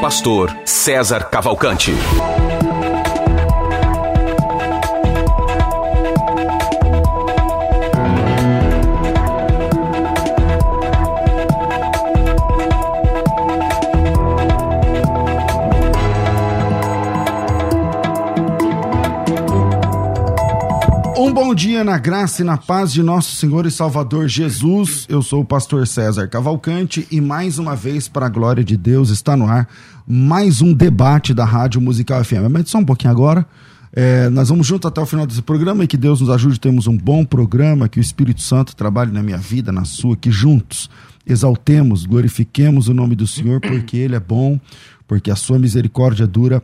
Pastor César Cavalcante. Dia na graça e na paz de nosso Senhor e Salvador Jesus. Eu sou o pastor César Cavalcante e mais uma vez, para a glória de Deus, está no ar mais um debate da Rádio Musical FM. Mas só um pouquinho agora. É, nós vamos junto até o final desse programa e que Deus nos ajude. Temos um bom programa, que o Espírito Santo trabalhe na minha vida, na sua, que juntos exaltemos, glorifiquemos o nome do Senhor, porque Ele é bom, porque a sua misericórdia dura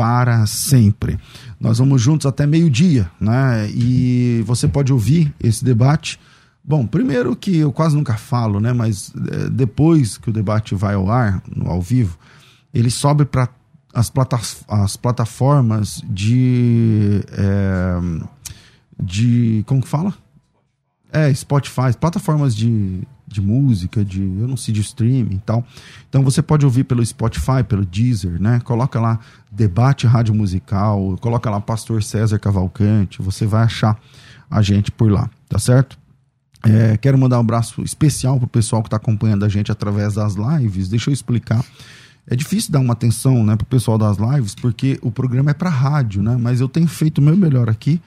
para sempre. Nós vamos juntos até meio-dia, né? E você pode ouvir esse debate. Bom, primeiro que eu quase nunca falo, né? Mas é, depois que o debate vai ao ar, no ao vivo, ele sobe para as, plata as plataformas de. É, de. Como que fala? É, Spotify, plataformas de, de música, de, eu não sei, de streaming e tal. Então você pode ouvir pelo Spotify, pelo Deezer, né? Coloca lá Debate Rádio Musical, coloca lá Pastor César Cavalcante, você vai achar a gente por lá, tá certo? É, quero mandar um abraço especial pro pessoal que está acompanhando a gente através das lives. Deixa eu explicar. É difícil dar uma atenção né, pro pessoal das lives, porque o programa é para rádio, né? Mas eu tenho feito o meu melhor aqui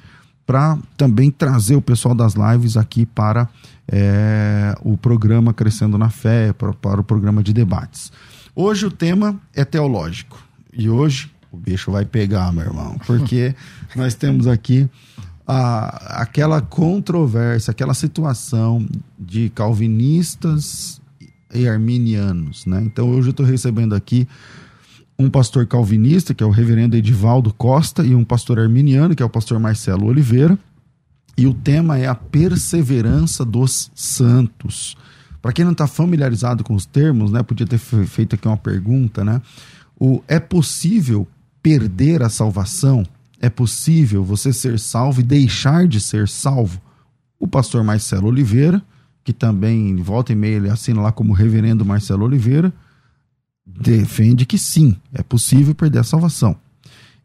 para também trazer o pessoal das lives aqui para é, o programa Crescendo na Fé, para, para o programa de debates. Hoje o tema é teológico. E hoje o bicho vai pegar, meu irmão, porque nós temos aqui a, aquela controvérsia, aquela situação de calvinistas e arminianos, né? Então hoje eu estou recebendo aqui um pastor calvinista, que é o reverendo Edivaldo Costa, e um pastor arminiano, que é o pastor Marcelo Oliveira. E o tema é a perseverança dos santos. Para quem não está familiarizado com os termos, né, podia ter feito aqui uma pergunta, né? O, é possível perder a salvação? É possível você ser salvo e deixar de ser salvo? O pastor Marcelo Oliveira, que também volta e meia ele assina lá como reverendo Marcelo Oliveira, defende que sim, é possível perder a salvação.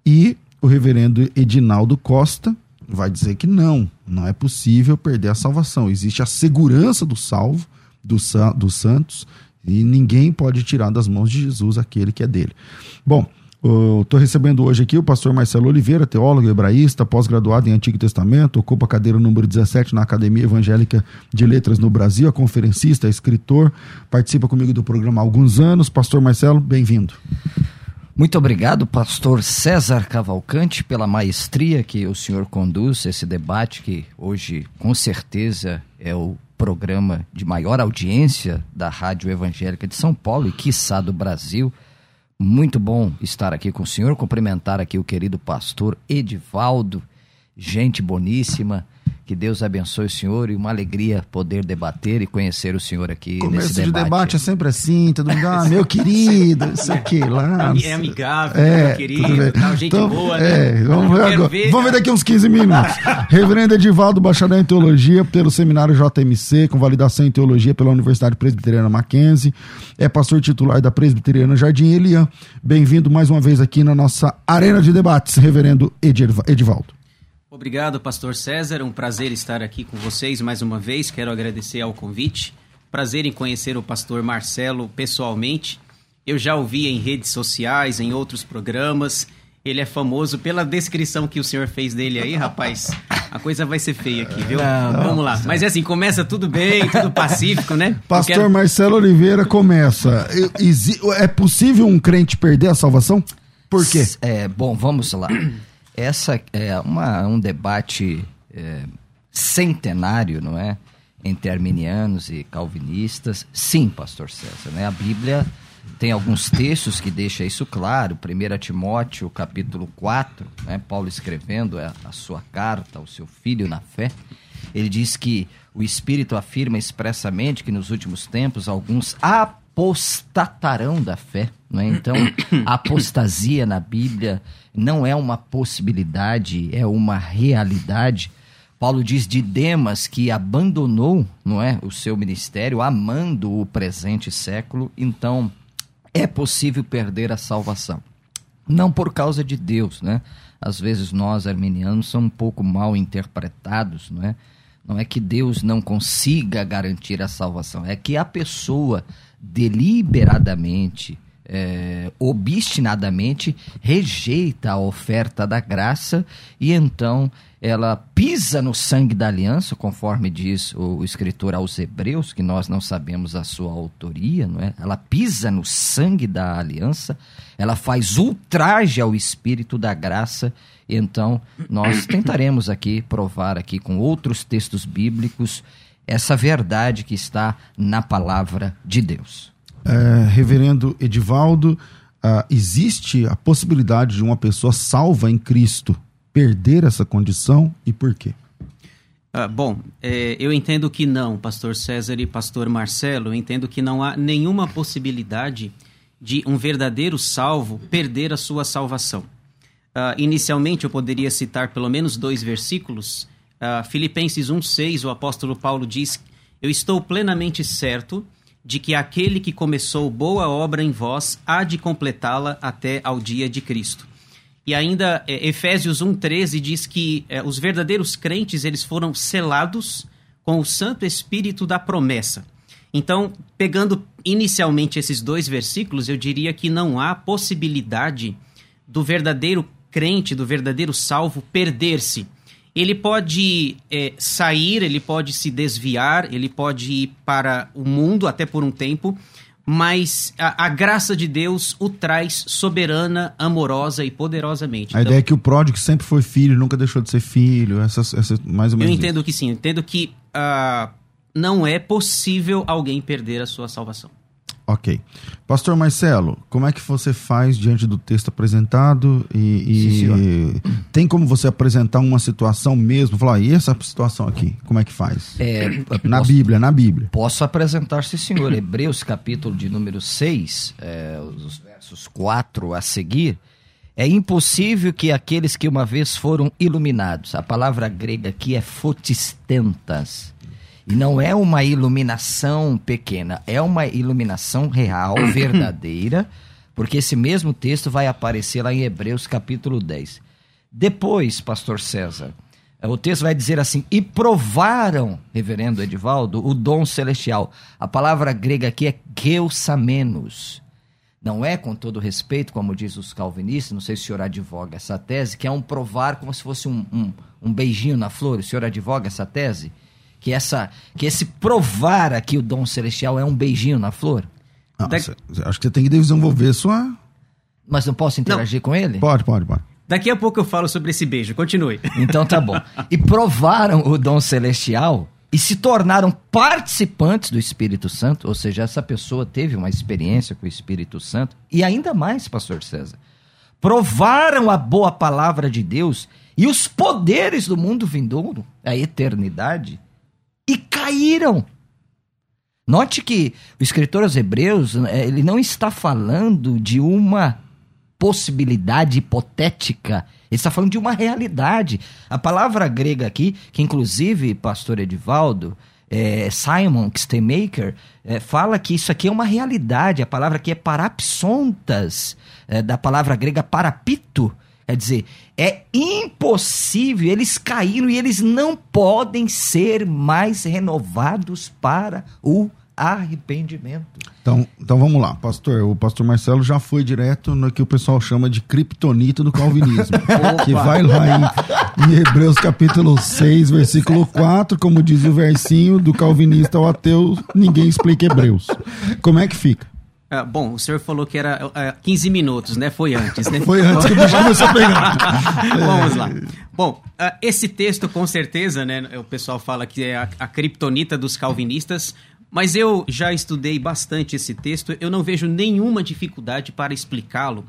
E o reverendo Edinaldo Costa vai dizer que não, não é possível perder a salvação. Existe a segurança do salvo, dos, dos santos, e ninguém pode tirar das mãos de Jesus aquele que é dele. Bom, Estou recebendo hoje aqui o pastor Marcelo Oliveira, teólogo hebraísta, pós-graduado em Antigo Testamento, ocupa a cadeira número 17 na Academia Evangélica de Letras no Brasil, é conferencista, é escritor, participa comigo do programa há alguns anos. Pastor Marcelo, bem-vindo. Muito obrigado, pastor César Cavalcante, pela maestria que o senhor conduz esse debate, que hoje, com certeza, é o programa de maior audiência da Rádio Evangélica de São Paulo e, quiçá, do Brasil. Muito bom estar aqui com o senhor, cumprimentar aqui o querido pastor Edivaldo, gente boníssima. Que Deus abençoe o senhor e uma alegria poder debater e conhecer o senhor aqui Começo nesse debate. de debate é sempre assim, todo mundo, ah, meu querido, isso aqui lá. É amigável, é, meu querido, tal, gente então, boa, né? É, vamos ver agora. Ver, vamos ver daqui uns 15 minutos. Reverendo Edivaldo, bacharel em teologia pelo seminário JMC, com validação em teologia pela Universidade Presbiteriana Mackenzie. É pastor titular da Presbiteriana Jardim Elian. Bem-vindo mais uma vez aqui na nossa arena de debates, reverendo Edivaldo. Obrigado, pastor César. Um prazer estar aqui com vocês mais uma vez. Quero agradecer ao convite. Prazer em conhecer o pastor Marcelo pessoalmente. Eu já ouvi em redes sociais, em outros programas. Ele é famoso pela descrição que o senhor fez dele aí, rapaz. A coisa vai ser feia aqui, viu? Não, Vamos não, lá. Mas é assim, começa tudo bem, tudo pacífico, né? Pastor quero... Marcelo Oliveira começa. É possível um crente perder a salvação? Por quê? É, bom, vamos lá. Essa é uma, um debate é, centenário, não é? Entre arminianos e calvinistas. Sim, pastor César, né? A Bíblia tem alguns textos que deixam isso claro. 1 Timóteo, capítulo 4, né, Paulo escrevendo a, a sua carta ao seu filho na fé, ele diz que o Espírito afirma expressamente que nos últimos tempos alguns apostatarão da fé. Né? Então, a apostasia na Bíblia não é uma possibilidade, é uma realidade. Paulo diz de Demas que abandonou, não é, o seu ministério amando o presente século. Então, é possível perder a salvação. Não por causa de Deus, né? Às vezes nós arminianos somos um pouco mal interpretados, não é? Não é que Deus não consiga garantir a salvação, é que a pessoa deliberadamente, é, obstinadamente rejeita a oferta da graça e então ela pisa no sangue da aliança, conforme diz o escritor aos Hebreus, que nós não sabemos a sua autoria, não é? Ela pisa no sangue da aliança, ela faz ultraje ao espírito da graça. Então, nós tentaremos aqui provar aqui com outros textos bíblicos essa verdade que está na palavra de Deus. É, reverendo Edivaldo, uh, existe a possibilidade de uma pessoa salva em Cristo perder essa condição e por quê? Ah, bom, é, eu entendo que não, pastor César e pastor Marcelo, eu entendo que não há nenhuma possibilidade de um verdadeiro salvo perder a sua salvação. Uh, inicialmente, eu poderia citar pelo menos dois versículos. Uh, Filipenses 1,6, o apóstolo Paulo diz: Eu estou plenamente certo de que aquele que começou boa obra em vós há de completá-la até ao dia de Cristo. E ainda é, Efésios 1:13 diz que é, os verdadeiros crentes eles foram selados com o Santo Espírito da promessa. Então, pegando inicialmente esses dois versículos, eu diria que não há possibilidade do verdadeiro crente, do verdadeiro salvo, perder-se. Ele pode é, sair, ele pode se desviar, ele pode ir para o mundo até por um tempo, mas a, a, graça de Deus o traz soberana, amorosa e poderosamente. A então, ideia é que o pródigo sempre foi filho, nunca deixou de ser filho, essa, essa mais ou menos. Eu entendo isso. que sim, eu entendo que uh, não é possível alguém perder a sua salvação. Ok. Pastor Marcelo, como é que você faz diante do texto apresentado? E, e Sim, tem como você apresentar uma situação mesmo? Falar, e essa situação aqui? Como é que faz? É, na posso, Bíblia, na Bíblia. Posso apresentar, sim, senhor. Hebreus, capítulo de número 6, é, os versos 4 a seguir. É impossível que aqueles que uma vez foram iluminados, a palavra grega aqui é fotistentas, não é uma iluminação pequena, é uma iluminação real, verdadeira, porque esse mesmo texto vai aparecer lá em Hebreus capítulo 10. Depois, pastor César, o texto vai dizer assim: e provaram, reverendo Edivaldo, o dom celestial. A palavra grega aqui é geusamenos. Não é, com todo respeito, como diz os calvinistas, não sei se o senhor advoga essa tese, que é um provar como se fosse um, um, um beijinho na flor. O senhor advoga essa tese? Que essa que esse provar aqui o dom celestial é um beijinho na flor? Não, da... Acho que você tem que desenvolver sua. Mas não posso interagir não. com ele? Pode, pode, pode. Daqui a pouco eu falo sobre esse beijo. Continue. Então tá bom. E provaram o dom celestial e se tornaram participantes do Espírito Santo, ou seja, essa pessoa teve uma experiência com o Espírito Santo, e ainda mais, pastor César, provaram a boa palavra de Deus e os poderes do mundo vindouro, a eternidade, e caíram. Note que o escritor aos Hebreus, eh, ele não está falando de uma possibilidade hipotética, ele está falando de uma realidade. A palavra grega aqui, que inclusive, pastor Edivaldo, é, Simon Stemaker, é, fala que isso aqui é uma realidade. A palavra aqui é parapsontas, é, da palavra grega parapito, Quer dizer, é impossível, eles caíram e eles não podem ser mais renovados para o arrependimento. Então, então vamos lá, pastor. O pastor Marcelo já foi direto no que o pessoal chama de criptonita do calvinismo. que vai lá em, em, Hebreus capítulo 6, versículo 4, como diz o versinho do calvinista ao ateu, ninguém explica Hebreus. Como é que fica? Ah, bom, o senhor falou que era uh, ah, 15 minutos, né? Foi antes, né? Foi antes que o bicho começou a pegar. Vamos lá. Bom, uh, esse texto, com certeza, né? O pessoal fala que é a, a criptonita dos calvinistas, Mas eu já estudei bastante esse texto, eu não vejo nenhuma dificuldade para explicá-lo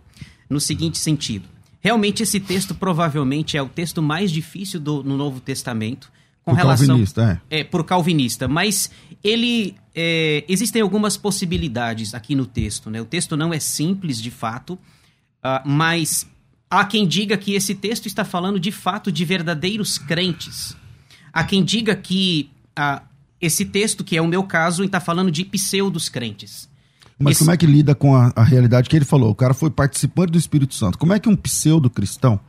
no seguinte sentido. Realmente esse texto provavelmente é o texto mais difícil do, no Novo Testamento com Por relação calvinista, é. por calvinista, mas ele é, existem algumas possibilidades aqui no texto, né? O texto não é simples de fato, ah, mas há quem diga que esse texto está falando de fato de verdadeiros crentes. Há quem diga que ah, esse texto, que é o meu caso, está falando de pseudos crentes. Mas Esse- como é que lida com a, a realidade que ele falou? O cara foi participante do Espírito Santo. Como é que um pseudo cristão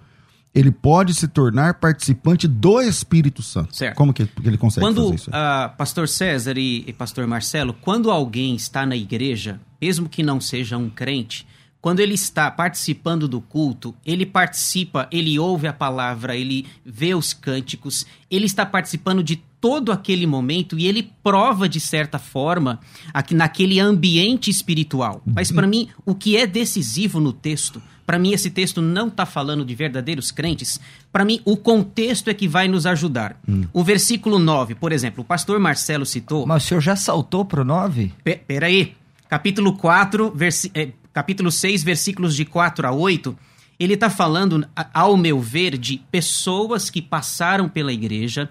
ele pode se tornar participante do Espírito Santo? Certo. Como que, ele consegue Quando, fazer isso? ah, Pastor César e, e Pastor Marcelo, quando alguém está na igreja, mesmo que não seja um crente, quando ele está participando do culto, ele participa, ele ouve a palavra, ele vê os cânticos, ele está participando de todo aquele momento e ele prova de certa forma aqui naquele ambiente espiritual. Mas para mim, o que é decisivo no texto, para mim esse texto não está falando de verdadeiros crentes, para mim o contexto é que vai nos ajudar. O versículo 9, por exemplo, o pastor Marcelo citou Mas o senhor já saltou pro 9? Pe- Peraí. Capítulo 4, versi eh, capítulo 6, versículos de 4 a 8. Ele está falando, ao meu ver, de pessoas que passaram pela igreja.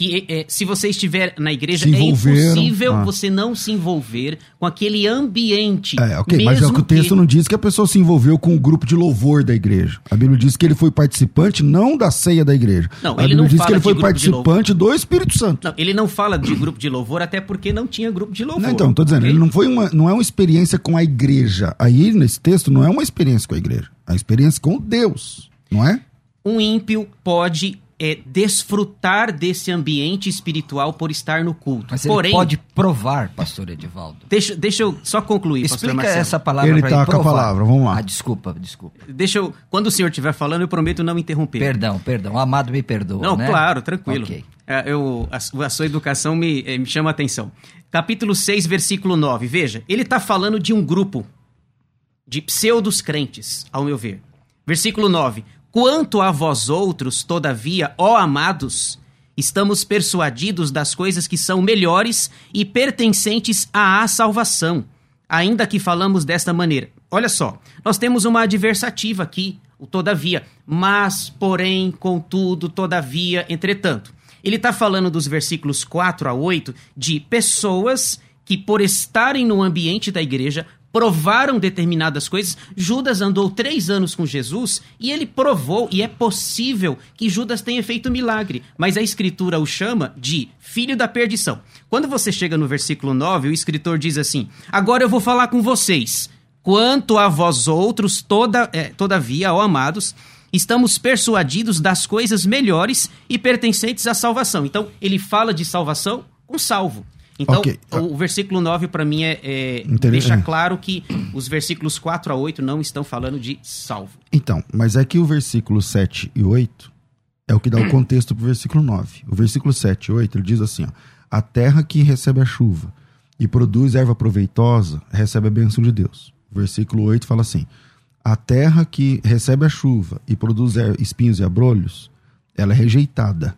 Que eh, se você estiver na igreja, é impossível Ah. você não se envolver com aquele ambiente. É, ok, mas é mesmo que o texto que- não diz que a pessoa se envolveu com o grupo de louvor da igreja. A Bíblia diz que ele foi participante não da ceia da igreja. Não, a ele Bíblia não diz que ele foi participante do Espírito Santo. Não, ele não fala de grupo de louvor, até porque não tinha grupo de louvor. Não, então, tô dizendo, ok? ele não foi uma, não é uma experiência com a igreja. Aí, nesse texto, não é uma experiência com a igreja. É uma experiência com Deus, não é? um ímpio pode é, desfrutar desse ambiente espiritual por estar no culto. Mas ele Porém, pode provar, pastor Edivaldo. deixa, deixa eu só concluir, pastor Explica Marcelo. essa palavra Ele tá com a palavra, vamos lá. Ah, desculpa, desculpa. Deixa eu, quando o senhor estiver falando, eu prometo não interromper. Perdão, perdão. O amado me perdoa, Não, né? claro, tranquilo. Ok. É, eu, a, a sua educação me, eh, me chama a atenção. Capítulo 6, versículo 9. Veja, ele está falando de um grupo de pseudos crentes, ao meu ver. Versículo 9. Quanto a vós outros, todavia, ó amados, estamos persuadidos das coisas que são melhores e pertencentes à salvação, ainda que falamos desta maneira. Olha só, nós temos uma adversativa aqui, o todavia, mas, porém, contudo, todavia, entretanto. Ele está falando dos versículos 4 a 8 de pessoas que, por estarem no ambiente da igreja, provaram determinadas coisas. Judas andou três anos com Jesus e ele provou, e é possível que Judas tenha feito milagre, mas a escritura o chama de filho da perdição. Quando você chega no versículo 9, o escritor diz assim: Agora eu vou falar com vocês. Quanto a vós outros, toda, eh, todavia, ó amados, estamos persuadidos das coisas melhores e pertencentes à salvação. Então, ele fala de salvação com salvo. Então, Ok. o, o versículo 9, para mim, é, é- deixa claro que os versículos 4 a 8 não estão falando de salvo. Então, mas é que o versículo 7 e 8 é o que dá o contexto pro versículo 9. O versículo 7 e 8, ele diz assim, ó, a terra que recebe a chuva e produz erva proveitosa, recebe a bênção de Deus. O versículo 8 fala assim, a terra que recebe a chuva e produz er- espinhos e abrolhos, ela é rejeitada.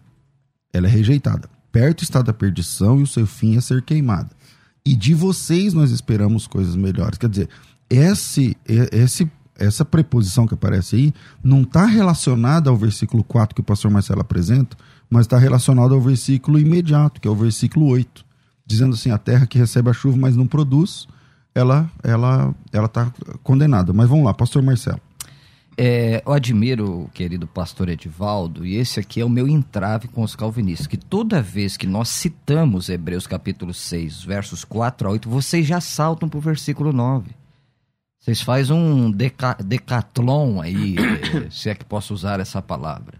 Ela é rejeitada. Perto está da perdição e o seu fim é ser queimada. E de vocês nós esperamos coisas melhores. Quer dizer, esse, esse, essa preposição que aparece aí não está relacionada ao versículo 4 que o pastor Marcelo apresenta, mas está relacionada ao versículo imediato, que é o versículo 8, dizendo assim: a terra que recebe a chuva, mas não produz, ela ela ela está condenada. Mas vamos lá, pastor Marcelo. É, eu admiro o querido pastor Edivaldo, e esse aqui é o meu entrave com os calvinistas, que toda vez que nós citamos Hebreus capítulo 6, versos 4 a 8, vocês já saltam para o versículo 9. Vocês fazem um deca, decatlon aí, eh, se é que posso usar essa palavra.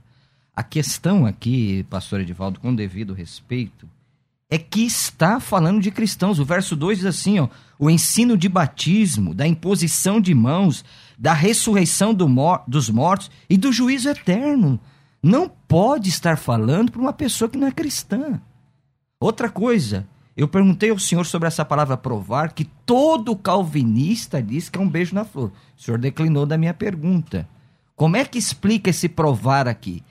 A questão aqui, pastor Edivaldo, com devido respeito, é que está falando de cristãos. O verso 2 diz assim, ó, o ensino de batismo, da imposição de mãos, da ressurreição do mor- dos mortos e do juízo eterno. Não pode estar falando para uma pessoa que não é cristã. Outra coisa, eu perguntei ao senhor sobre essa palavra provar, que todo calvinista diz que é um beijo na flor. O senhor declinou da minha pergunta. Como é que explica esse provar aqui?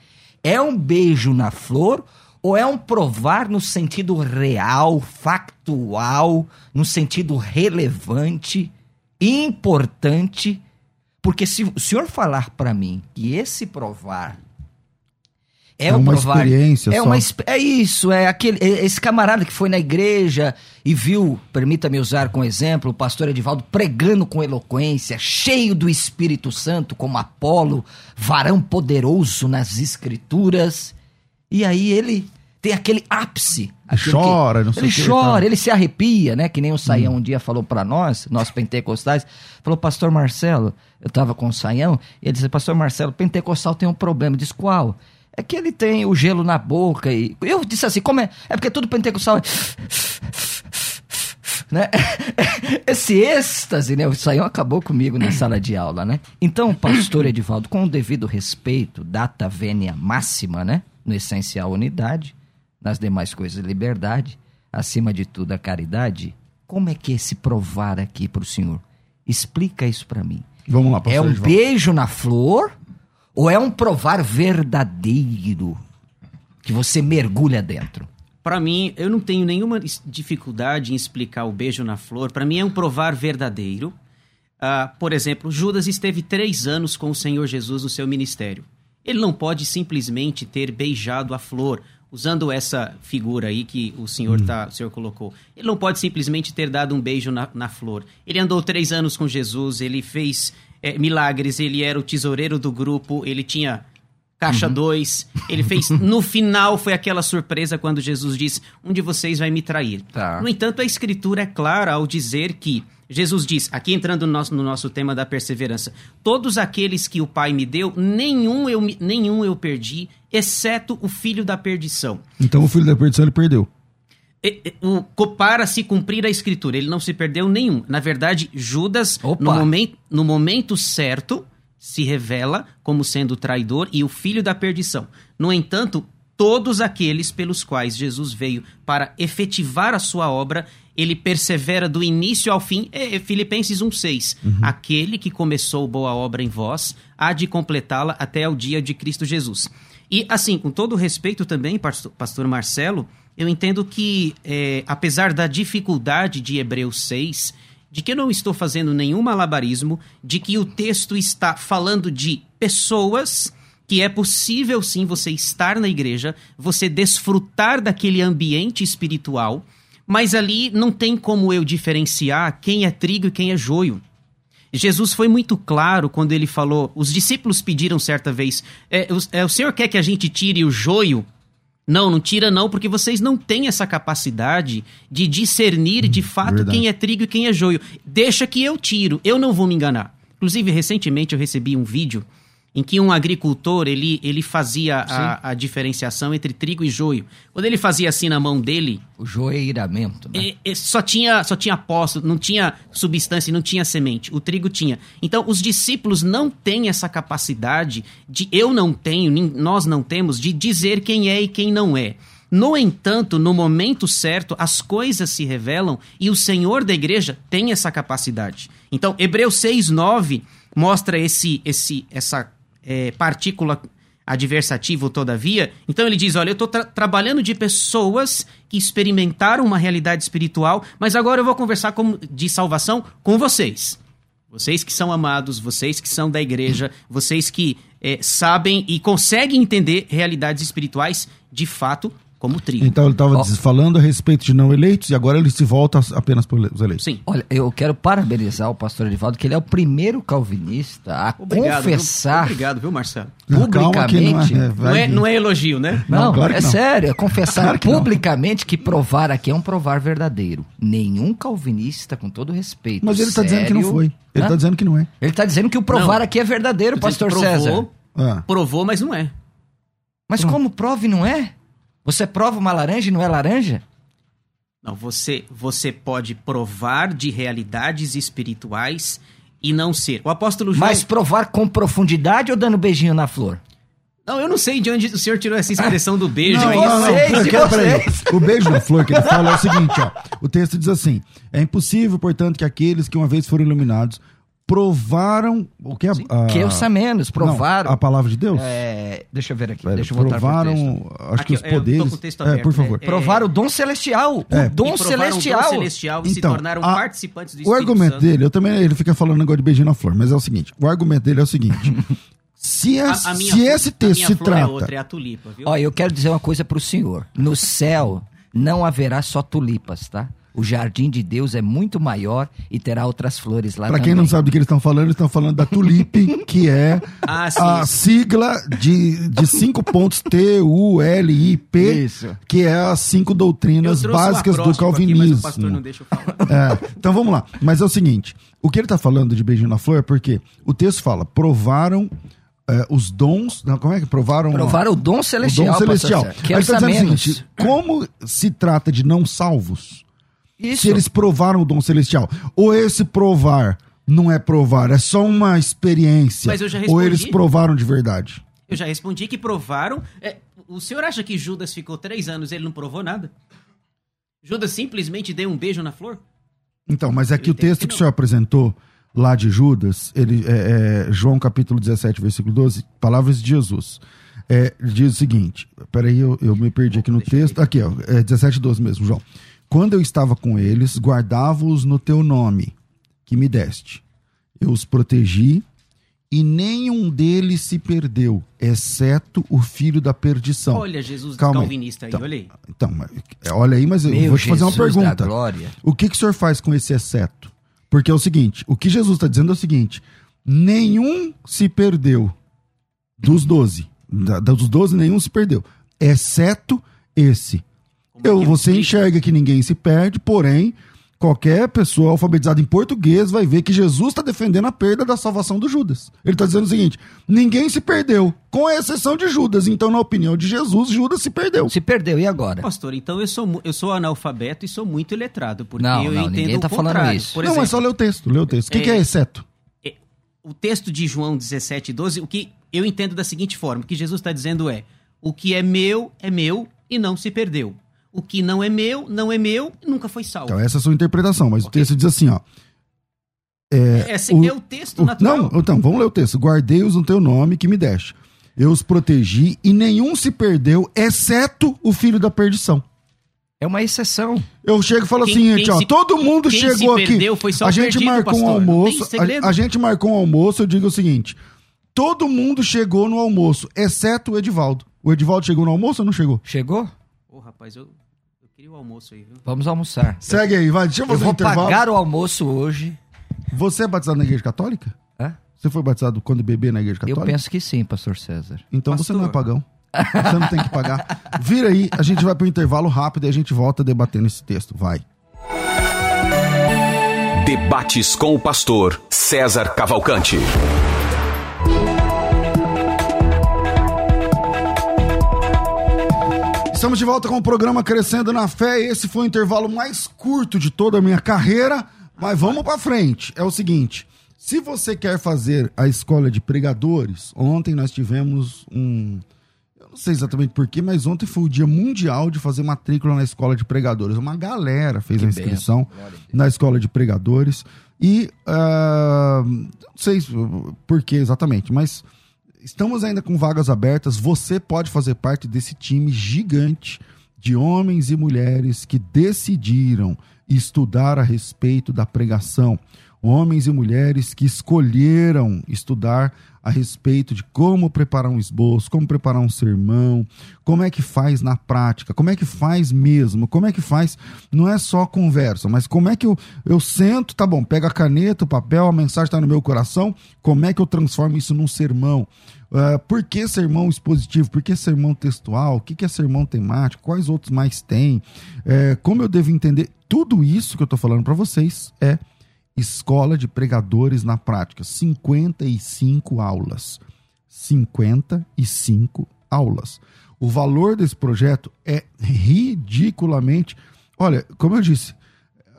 É um beijo na flor Ou é um provar no sentido real, factual, no sentido relevante, importante? Porque se o senhor falar para mim que esse provar é, É um uma provar, experiência é só. uma é isso, é aquele é esse camarada que foi na igreja e viu, permita-me usar como exemplo, o pastor Edivaldo pregando com eloquência, cheio do Espírito Santo, como Apolo, varão poderoso nas escrituras. E aí ele tem aquele ápice. aquele Chora, não sei Ele o que chora, ele se arrepia, né? Que nem o Saião um dia falou pra nós, nós pentecostais. Falou, pastor Marcelo, eu tava com o Saião, e ele disse, pastor Marcelo, pentecostal tem um problema. Eu disse, qual? É que ele tem o gelo na boca e... Eu disse assim, como é? É porque todo pentecostal é... Né? Esse êxtase, né? O Saião acabou comigo na sala de aula, né? Então, pastor Edivaldo, com o devido respeito, data vênia máxima, né? No essencial, unidade, nas demais coisas, liberdade, acima de tudo, a caridade. Como é que é esse provar aqui pro senhor? Explica isso pra mim. Vamos lá, É um beijo na flor ou é um provar verdadeiro que você mergulha dentro? Para mim, eu não tenho nenhuma dificuldade em explicar o beijo na flor. Para mim, é um provar verdadeiro. Ah, por exemplo, Judas esteve três anos com o Senhor Jesus no seu ministério. Ele não pode simplesmente ter beijado a flor, usando essa figura aí que o senhor, tá, o senhor colocou. Ele não pode simplesmente ter dado um beijo na, na flor. Ele andou três anos com Jesus, ele fez eh, milagres, ele era o tesoureiro do grupo, ele tinha Caixa 2. Ele fez. No final foi aquela surpresa quando Jesus disse: Um de vocês vai me trair. Tá. No entanto, a escritura é clara ao dizer que Jesus diz, aqui entrando no nosso, no nosso tema da perseverança: Todos aqueles que o Pai me deu, nenhum eu, nenhum eu perdi, exceto o filho da perdição. Então o filho da perdição ele perdeu. Para se cumprir a escritura, ele não se perdeu nenhum. Na verdade, Judas, no, momen- no momento certo, se revela como sendo traidor e o filho da perdição. No entanto, todos aqueles pelos quais Jesus veio para efetivar a sua obra, ele persevera do início ao fim. É, é Filipenses 1,6. Aquele que começou boa obra em vós, há de completá-la até o dia de Cristo Jesus. E, assim, com todo respeito também, pastor, pastor Marcelo, eu entendo que, é, apesar da dificuldade de Hebreus 6, de que eu não estou fazendo nenhum malabarismo, de que o texto está falando de pessoas que é possível sim você estar na igreja, você desfrutar daquele ambiente espiritual, mas ali não tem como eu diferenciar quem é trigo e quem é joio. Jesus foi muito claro quando ele falou. Os discípulos pediram certa vez: é, o, é, o Senhor quer que a gente tire o joio? Não, não tira não, porque vocês não têm essa capacidade de discernir de fato verdade. quem é trigo e quem é joio. Deixa que eu tiro, eu não vou me enganar. Inclusive, recentemente eu recebi um vídeo em que um agricultor ele, ele fazia a, a diferenciação entre trigo e joio. Quando ele fazia assim na mão dele, O joeiramento, né? e- e só tinha só tinha posto, não tinha substância, não tinha semente. O trigo tinha. Então os discípulos não têm essa capacidade de eu não tenho, nós não temos de dizer quem é e quem não é. No entanto, no momento certo, as coisas se revelam e o Senhor da igreja tem essa capacidade. Então, Hebreus 6:9 mostra esse esse essa é, partícula adversativo, todavia. Então ele diz: Olha, eu estou trabalhando de pessoas que experimentaram uma realidade espiritual, mas agora eu vou conversar com- de salvação com vocês. Vocês que são amados, vocês que são da igreja, vocês que eh, sabem e conseguem entender realidades espirituais de fato como trigo. Então ele estava falando a respeito de não eleitos e agora ele se volta apenas para os eleitos. Sim. Olha, eu quero parabenizar o pastor Edivaldo, que ele é o primeiro calvinista a Obrigado. viu? confessar Obrigado, viu, Marcelo? Que não é- publicamente. é, Não é, não é elogio, né? Não, Não, claro é não. sério, é confessar Claro que não. publicamente que provar aqui é um provar verdadeiro. Nenhum calvinista, com todo respeito. Mas ele está dizendo que não foi. Ele está dizendo que não é. Ele está dizendo que o provar Não. aqui é verdadeiro, dizendo pastor que César. provou, Ah. Provou, mas não é. Mas como prova e não é? Você prova uma laranja e não é laranja? Não, você, você pode provar de realidades espirituais e não ser. O apóstolo João. Mas provar com profundidade ou dando beijinho na flor? Não, eu não sei de onde o senhor tirou essa expressão do beijo. Não, não, não. Vocês, pera- de pera- peraí. O beijo na flor que ele fala é o seguinte, ó. O texto diz assim: É impossível, portanto, que aqueles que uma vez foram iluminados provaram o que é a, que eu sei menos, provaram. Não, a palavra de Deus? É, deixa eu ver aqui, Velho, deixa eu voltar provaram, pro acho Aqui, que os tô poderes. o é, aberto, por favor. é, Provaram o dom celestial. É. O dom E provaram celestial. O dom celestial e se Então, tornaram a- participantes do O Espírito argumento Santo. dele, eu também, ele fica falando negócio de beijinho na flor, mas é o seguinte, o argumento dele é o seguinte, se, A- a minha se flor- esse a texto minha se é trata, outra, é a tulipa, viu? Ó, eu quero dizer uma coisa pro senhor. No céu não haverá só tulipas, tá? O jardim de Deus é muito maior e terá outras flores lá Pra quem não sabe do que eles estão falando, eles estão falando da Tulipe, que é Ah, sim. a sigla de, de cinco pontos T-U-L-I-P, Isso. que é as cinco doutrinas básicas do aqui, calvinismo. o pastor não deixa eu falar. É, então vamos lá. Mas é o seguinte: o que ele tá falando de beijinho na flor é porque o texto fala, provaram é, os dons. Não, como é que provaram? Provaram o dom o celestial. dom celestial. Que Aí ele tá dizendo o seguinte: como se trata de não salvos, Isso. se eles provaram o dom celestial, ou esse provar não é provar, é só uma experiência, Mas eu já ou eles provaram de verdade? Eu já respondi que provaram. É, o senhor acha que Judas ficou três anos e ele não provou nada? Judas simplesmente deu um beijo na flor? Então, mas é que Eu o texto que que, o senhor apresentou lá de Judas, ele, é, é, João capítulo 17, versículo 12, palavras de Jesus. É, diz o seguinte: peraí, eu, eu me perdi aqui no texto. Aqui, ó, é 17, 12 mesmo, João. Quando eu estava com eles, guardava-os no teu nome, que me deste. Eu os protegi e nenhum deles se perdeu, exceto o filho da perdição. Olha, Jesus Calma calvinista aí, Então, olha aí. Então, mas- é, olha aí, mas eu Meu vou te fazer uma Jesus pergunta. O que, que o senhor faz com esse exceto? Porque é o seguinte: o que Jesus está dizendo é o seguinte: nenhum se perdeu dos doze. Dos doze, nenhum se perdeu, exceto esse. É Eu, você enxerga que ninguém se perde, porém, qualquer pessoa alfabetizada em português vai ver que Jesus está defendendo a perda da salvação do Judas. Ele está dizendo o seguinte: ninguém se perdeu, com exceção de Judas. Então, na opinião de Jesus, Judas se perdeu. Se perdeu, e agora? Pastor, então eu sou, eu sou analfabeto e sou muito iletrado, porque Não, eu não, entendo ninguém o tá falando contrário. isso. Por não, exemplo, é só ler o texto. Ler o texto. O que, É- que é exceto? é, o texto de João 17, 12, o que eu entendo da seguinte forma: o que Jesus está dizendo é: o que é meu é meu e não se perdeu. O que não é meu, não é meu e nunca foi salvo. Então, essa é a sua interpretação, mas o texto diz assim, ó. é, assim, o- é o texto o- natural. não, então, vamos ler o texto. Guardei-os no teu nome que me deste. Eu os protegi e nenhum se perdeu, exceto o filho da perdição. É uma exceção. Eu chego e falo Quem- o seguinte, quem ó, se- todo mundo quem chegou se aqui. perdeu foi só a gente perdido, marcou um pastor, tem almoço, a, a gente marcou um almoço, eu digo o seguinte: todo mundo chegou no almoço, exceto o Edivaldo. O Edivaldo chegou no almoço ou não chegou? Chegou? Ô, rapaz, eu, eu queria o almoço aí, viu? Vamos almoçar. Segue aí, vai, deixa eu Eu fazer um vou intervalo. pagar o almoço hoje. Você é batizado na igreja católica? Hã? Você foi batizado quando bebê na igreja Eu católica? penso que sim, pastor César. Então você não é pagão. Você não tem que pagar. Vira aí, a gente vai pro intervalo rápido e a gente volta debatendo esse texto. Vai. Debates com o pastor César Cavalcante. Estamos de volta com o programa Crescendo na Fé. Esse foi o intervalo mais curto de toda a minha carreira, mas vamos pra frente. É o seguinte: se você quer fazer a escola de pregadores, ontem nós tivemos um. Eu não sei exatamente porquê, mas ontem foi o dia mundial de fazer matrícula na escola de pregadores. Uma galera fez a inscrição na escola de pregadores. E ah, não sei por que exatamente, mas estamos ainda com vagas abertas. Você pode fazer parte desse time gigante de homens e mulheres que decidiram estudar a respeito da pregação. Homens e mulheres que escolheram estudar a respeito de como preparar um esboço, como preparar um sermão, como é que faz na prática, como é que faz mesmo, como é que faz, não é só conversa, mas como é que eu, eu sento, tá bom, pega a caneta, o papel, a mensagem está no meu coração, como é que eu transformo isso num sermão? Uh, por que sermão expositivo? Por que sermão textual? O que, que é sermão temático? Quais outros mais tem? É, como eu devo entender? Tudo isso que eu estou falando para vocês é Escola de Pregadores na Prática. 55 aulas. 55 aulas. O valor desse projeto é ridiculamente. Olha, como eu disse,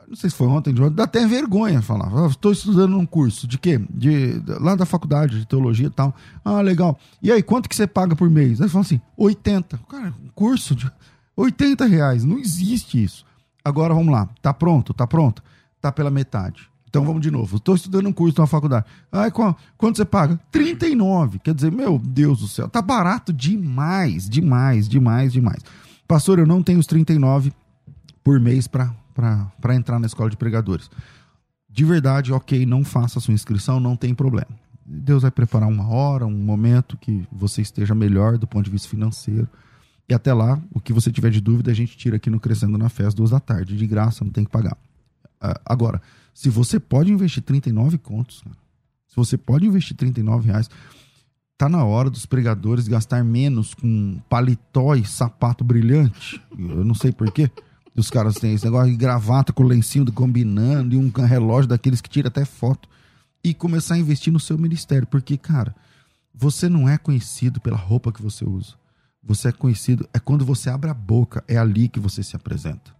não sei se foi ontem, de ontem, dá até vergonha falar. Estou estudando num curso de quê? De, lá da faculdade de teologia e tal. Ah, legal. E aí, quanto que você paga por mês? Aí falam assim, 80. Cara, um curso de 80 reais. Não existe isso. Agora vamos lá. Tá pronto? Tá pronto? Tá pela metade. Então vamos de novo. Estou estudando um curso na faculdade. Ai, quanto, você paga? 39. Quer dizer, meu Deus do céu, tá barato demais, demais, demais, demais. Pastor, eu não tenho os 39 por mês para entrar na escola de pregadores. De verdade, ok, não faça a sua inscrição, não tem problema. Deus vai preparar uma hora, um momento que você esteja melhor do ponto de vista financeiro. E até lá, o que você tiver de dúvida, a gente tira aqui no Crescendo na Fé às duas da tarde, de graça, não tem que pagar. Uh, agora, se você pode investir 39 contos, se você pode investir 39 reais, tá na hora dos pregadores gastar menos com paletó e sapato brilhante. Eu não sei porquê. Os caras têm esse negócio de gravata com lencinho combinando e um relógio daqueles que tira até foto. E começar a investir no seu ministério. Porque, cara, você não é conhecido pela roupa que você usa. Você é conhecido, é quando você abre a boca, é ali que você se apresenta.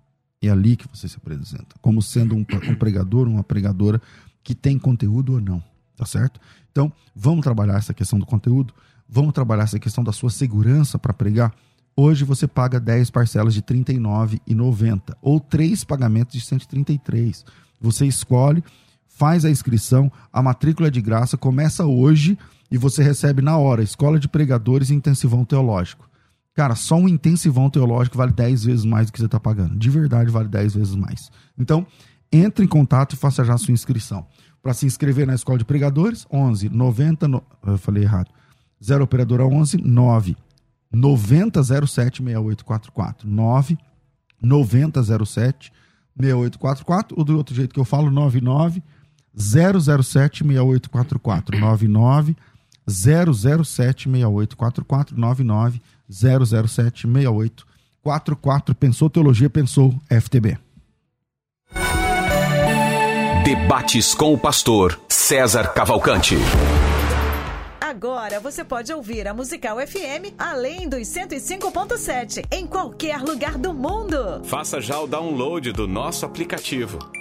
É ali que você se apresenta. Como sendo um, um pregador, uma pregadora que tem conteúdo ou não. Tá certo? Então, vamos trabalhar essa questão do conteúdo, vamos trabalhar essa questão da sua segurança para pregar. Hoje você paga 10 parcelas de R$ 39,90 ou 3 pagamentos de 133. Você escolhe, faz a inscrição, a matrícula é de graça, começa hoje e você recebe na hora Escola de Pregadores e Intensivão Teológico. Cara, só um intensivão teológico vale 10 vezes mais do que você está pagando. De verdade, vale 10 vezes mais. Então, entre em contato e faça já a sua inscrição. Para se inscrever na Escola de Pregadores, 11 90. No... Eu falei errado. 0 Operadora 11 9 9007 6844. 9 9007 6844. Ou do outro jeito que eu falo, 99 007 6844. 99 007 6844. 99 007 6844. Pensou teologia, pensou FTB. Debates com o pastor César Cavalcante. Agora você pode ouvir a Musical FM além dos 105.7 em qualquer lugar do mundo. Faça já o download do nosso aplicativo.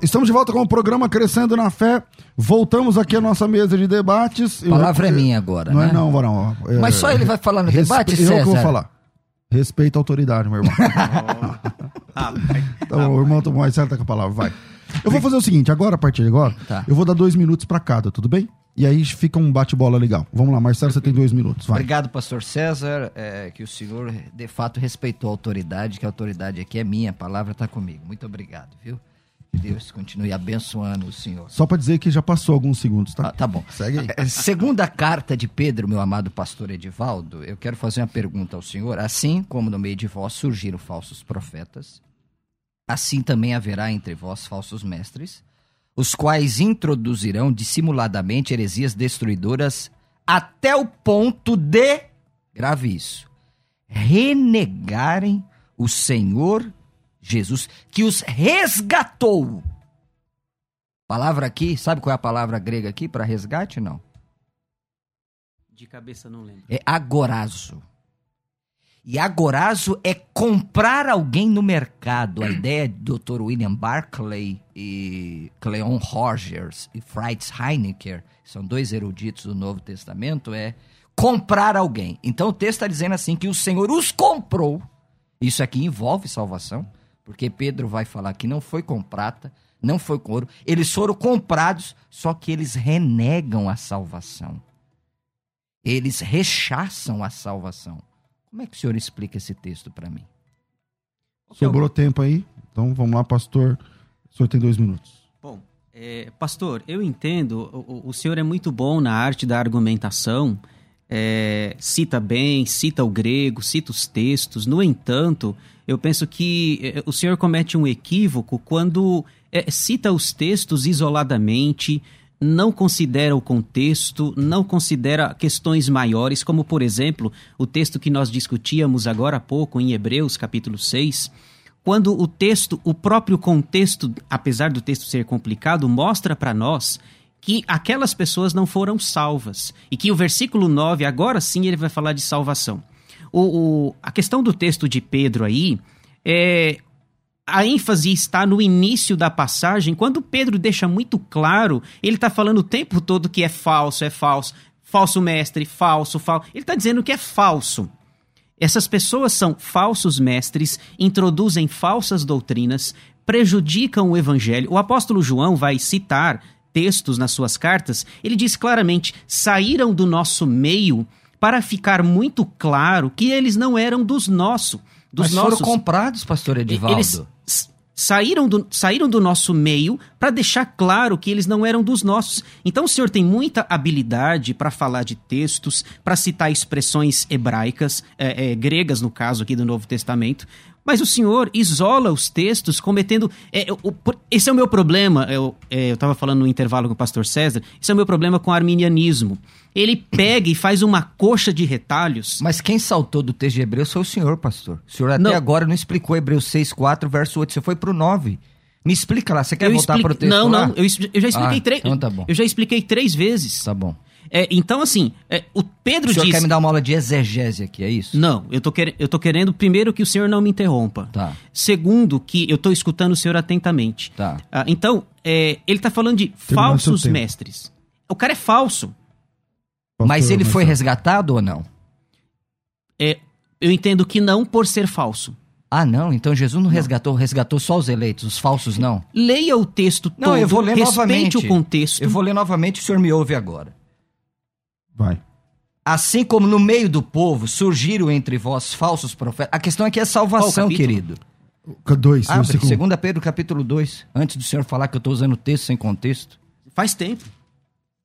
Estamos de volta com o programa Crescendo na Fé. Voltamos aqui à nossa mesa de debates. A palavra eu, é minha agora, não é né? É não, Varão. É, Mas só ele vai falar no debate, César? Eu que vou falar. Respeita a autoridade, meu irmão. tá bom, o irmão tomou mais certa com a palavra, vai. Eu vou fazer o seguinte, agora, a partir de agora, tá. eu vou dar dois minutos para cada, tudo bem? E aí fica um bate-bola legal. Vamos lá, Marcelo, você tem dois minutos. Vai. Obrigado, pastor César, é, que o senhor de fato respeitou a autoridade, que a autoridade aqui é minha, a palavra está comigo. Muito obrigado, viu? Que Deus continue abençoando o senhor. Só para dizer que já passou alguns segundos, tá? Ah, tá bom. Segue aí. É, segunda carta de Pedro, meu amado pastor Edivaldo, eu quero fazer uma pergunta ao senhor. Assim como no meio de vós surgiram falsos profetas, assim também haverá entre vós falsos mestres, os quais introduzirão dissimuladamente heresias destruidoras até o ponto de, grave isso, renegarem o Senhor Jesus, que os resgatou. Palavra aqui, sabe qual é a palavra grega aqui para resgate? Não. De cabeça não lembro. É agorazo. E agorazo é comprar alguém no mercado. A ideia do Dr. William Barclay e Cleon Rogers e Fritz Heinecker, são dois eruditos do Novo Testamento, é comprar alguém. Então o texto está dizendo assim que o Senhor os comprou. Isso aqui envolve salvação, porque Pedro vai falar que não foi com prata, não foi com ouro. Eles foram comprados, só que eles renegam a salvação. Eles rechaçam a salvação. Como é que o senhor explica esse texto para mim? Sobrou tempo aí? Então vamos lá, pastor. O senhor tem dois minutos. Bom, é, pastor, eu entendo, o, o, senhor é muito bom na arte da argumentação, é, cita bem, cita o grego, cita os textos. No entanto, eu penso que é, o senhor comete um equívoco quando é, cita os textos isoladamente, não considera o contexto, não considera questões maiores, como, por exemplo, o texto que nós discutíamos agora há pouco em Hebreus, capítulo 6, quando o texto, o próprio contexto, apesar do texto ser complicado, mostra para nós que aquelas pessoas não foram salvas. E que o versículo 9, agora sim, ele vai falar de salvação. O, o, a questão do texto de Pedro aí, é, a ênfase está no início da passagem, quando Pedro deixa muito claro, ele está falando o tempo todo que é falso, é falso, falso mestre, falso, falso. Ele está dizendo que é falso. Essas pessoas são falsos mestres, introduzem falsas doutrinas, prejudicam o evangelho. O apóstolo João vai citar textos nas suas cartas, ele diz claramente: saíram do nosso meio para ficar muito claro que eles não eram dos nossos. Dos Mas nossos. foram comprados, pastor Edivaldo. Eles saíram do, saíram do nosso meio para deixar claro que eles não eram dos nossos. Então o senhor tem muita habilidade para falar de textos, para citar expressões hebraicas, é, é, gregas no caso aqui do Novo Testamento, mas o senhor isola os textos cometendo. É, o, esse é o meu problema. Eu é, estava falando no intervalo com o pastor César. Esse é o meu problema com o arminianismo. Ele pega e faz uma coxa de retalhos. Mas quem saltou do texto de Hebreus foi o senhor, pastor. O senhor até Não. agora não explicou Hebreus 6, 4, verso 8. Você foi pro 9. Me explica lá. Você quer Eu voltar explique- pro texto Não, lá? não. Eu, eu já expliquei Ah, três. então tá bom. Eu já expliquei três vezes. Tá bom. É, então, assim, é, o Pedro O senhor diz. quer me dar uma aula de exegese aqui, é isso? Não, eu tô, quer... eu tô querendo, primeiro, que o senhor não me interrompa. Tá. Segundo, que eu tô escutando o senhor atentamente. Tá. Ah, então, é, ele tá falando de Terminou falsos mestres. O cara é falso. Mas Pastor ele foi resgatado ou não? É, eu entendo que não por ser falso. Ah, não. Então Jesus não, resgatou, resgatou só os eleitos, os falsos não. Leia o texto Não, todo, eu vou ler respeite novamente. o contexto. Eu vou ler novamente, o senhor me ouve agora. Vai. Assim como no meio do povo surgiram entre vós falsos profetas. A questão aqui é salvação, querido. Dois, Abre, versículo- 2 Pedro capítulo 2. Antes do senhor falar que eu estou usando o texto sem contexto. Faz tempo.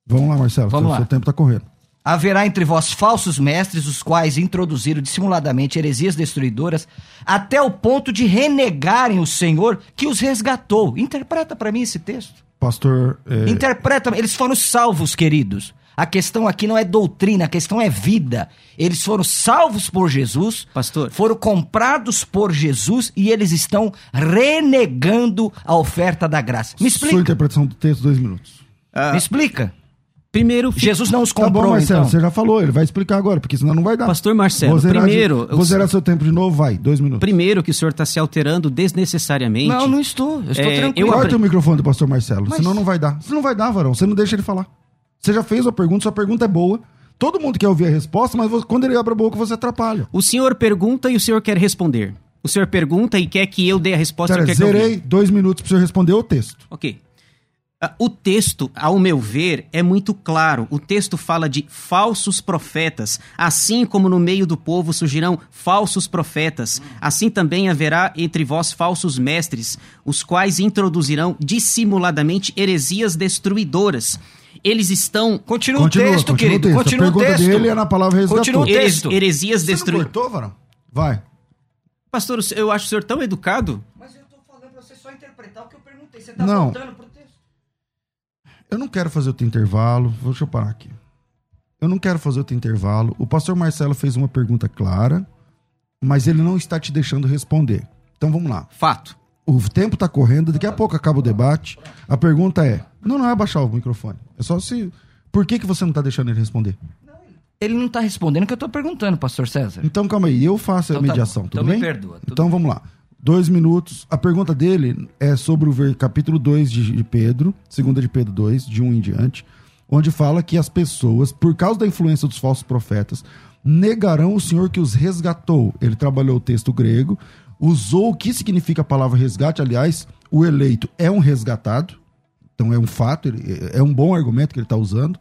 Vamos lá, Marcelo. Vamos seu, lá. seu tempo tá correndo. Haverá entre vós falsos mestres, os quais introduziram dissimuladamente heresias destruidoras, até o ponto de renegarem o Senhor que os resgatou. Interpreta para mim esse texto. Pastor. é, Interpreta, eles foram salvos, queridos. A questão aqui não é doutrina, a questão é vida. Eles foram salvos por Jesus, Pastor. foram comprados por Jesus e eles estão renegando a oferta da graça. Me Sua explica. interpretação do texto, dois minutos. Ah, Me explica. primeiro, Jesus não os Tá comprou, bom, Marcelo, então. você já falou, ele vai explicar agora, porque senão não vai dar. Pastor Marcelo, Vou zerar primeiro, De, vou eu- zerar seu tempo de novo, vai, dois minutos. primeiro que o senhor está se alterando desnecessariamente. Não, não estou. Eu estou É, tranquilo. eu Corta o microfone do pastor Marcelo, Mas- senão não vai dar. Você não vai dar, varão, você não deixa ele falar. Você já fez a pergunta, sua pergunta é boa. Todo mundo quer ouvir a resposta, mas você- quando ele abre a boca, você atrapalha. O senhor pergunta e o senhor quer responder. O senhor pergunta e quer que eu dê a resposta Pera, quer que eu zerei dois minutos pra você responder o texto. Ok. Ah, O texto, ao meu ver, é muito claro. O texto fala de falsos profetas. Assim como no meio do povo surgirão falsos profetas, assim também haverá entre vós falsos mestres, os quais introduzirão dissimuladamente heresias destruidoras. Eles estão. Continua, Continua, o texto, continua querido. o texto. Continua a o pergunta texto. dele é na palavra resgatou. Continua o heres- texto. heresias Você não destruídas. cortou, varão? Vai. Pastor, eu acho o senhor tão educado. Mas eu estou falando para você só interpretar o que eu perguntei. Você tá Não. voltando pro texto. Eu não quero fazer outro intervalo. Deixa eu parar aqui. Eu não quero fazer outro intervalo. O pastor Marcelo fez uma pergunta clara, mas ele não está te deixando responder. Então vamos lá. Fato. O tempo tá correndo, daqui a pouco acaba o debate. A pergunta é: não, não é abaixar o microfone. É só se. Por que, que você não tá deixando ele responder? Ele não está respondendo o que eu estou perguntando, pastor César. Então calma aí, eu faço a Então tá mediação, bom. tudo Então me bem? perdoa, tudo então vamos lá. Dois minutos. A pergunta dele é sobre o capítulo 2 de, de Pedro, segunda de Pedro 2, de 1 um em diante, onde fala que as pessoas, por causa da influência dos falsos profetas, negarão o Senhor que os resgatou. Ele trabalhou o texto grego, usou o que significa a palavra resgate. Aliás, o eleito é um resgatado, então é um fato, ele- é um bom argumento que ele está usando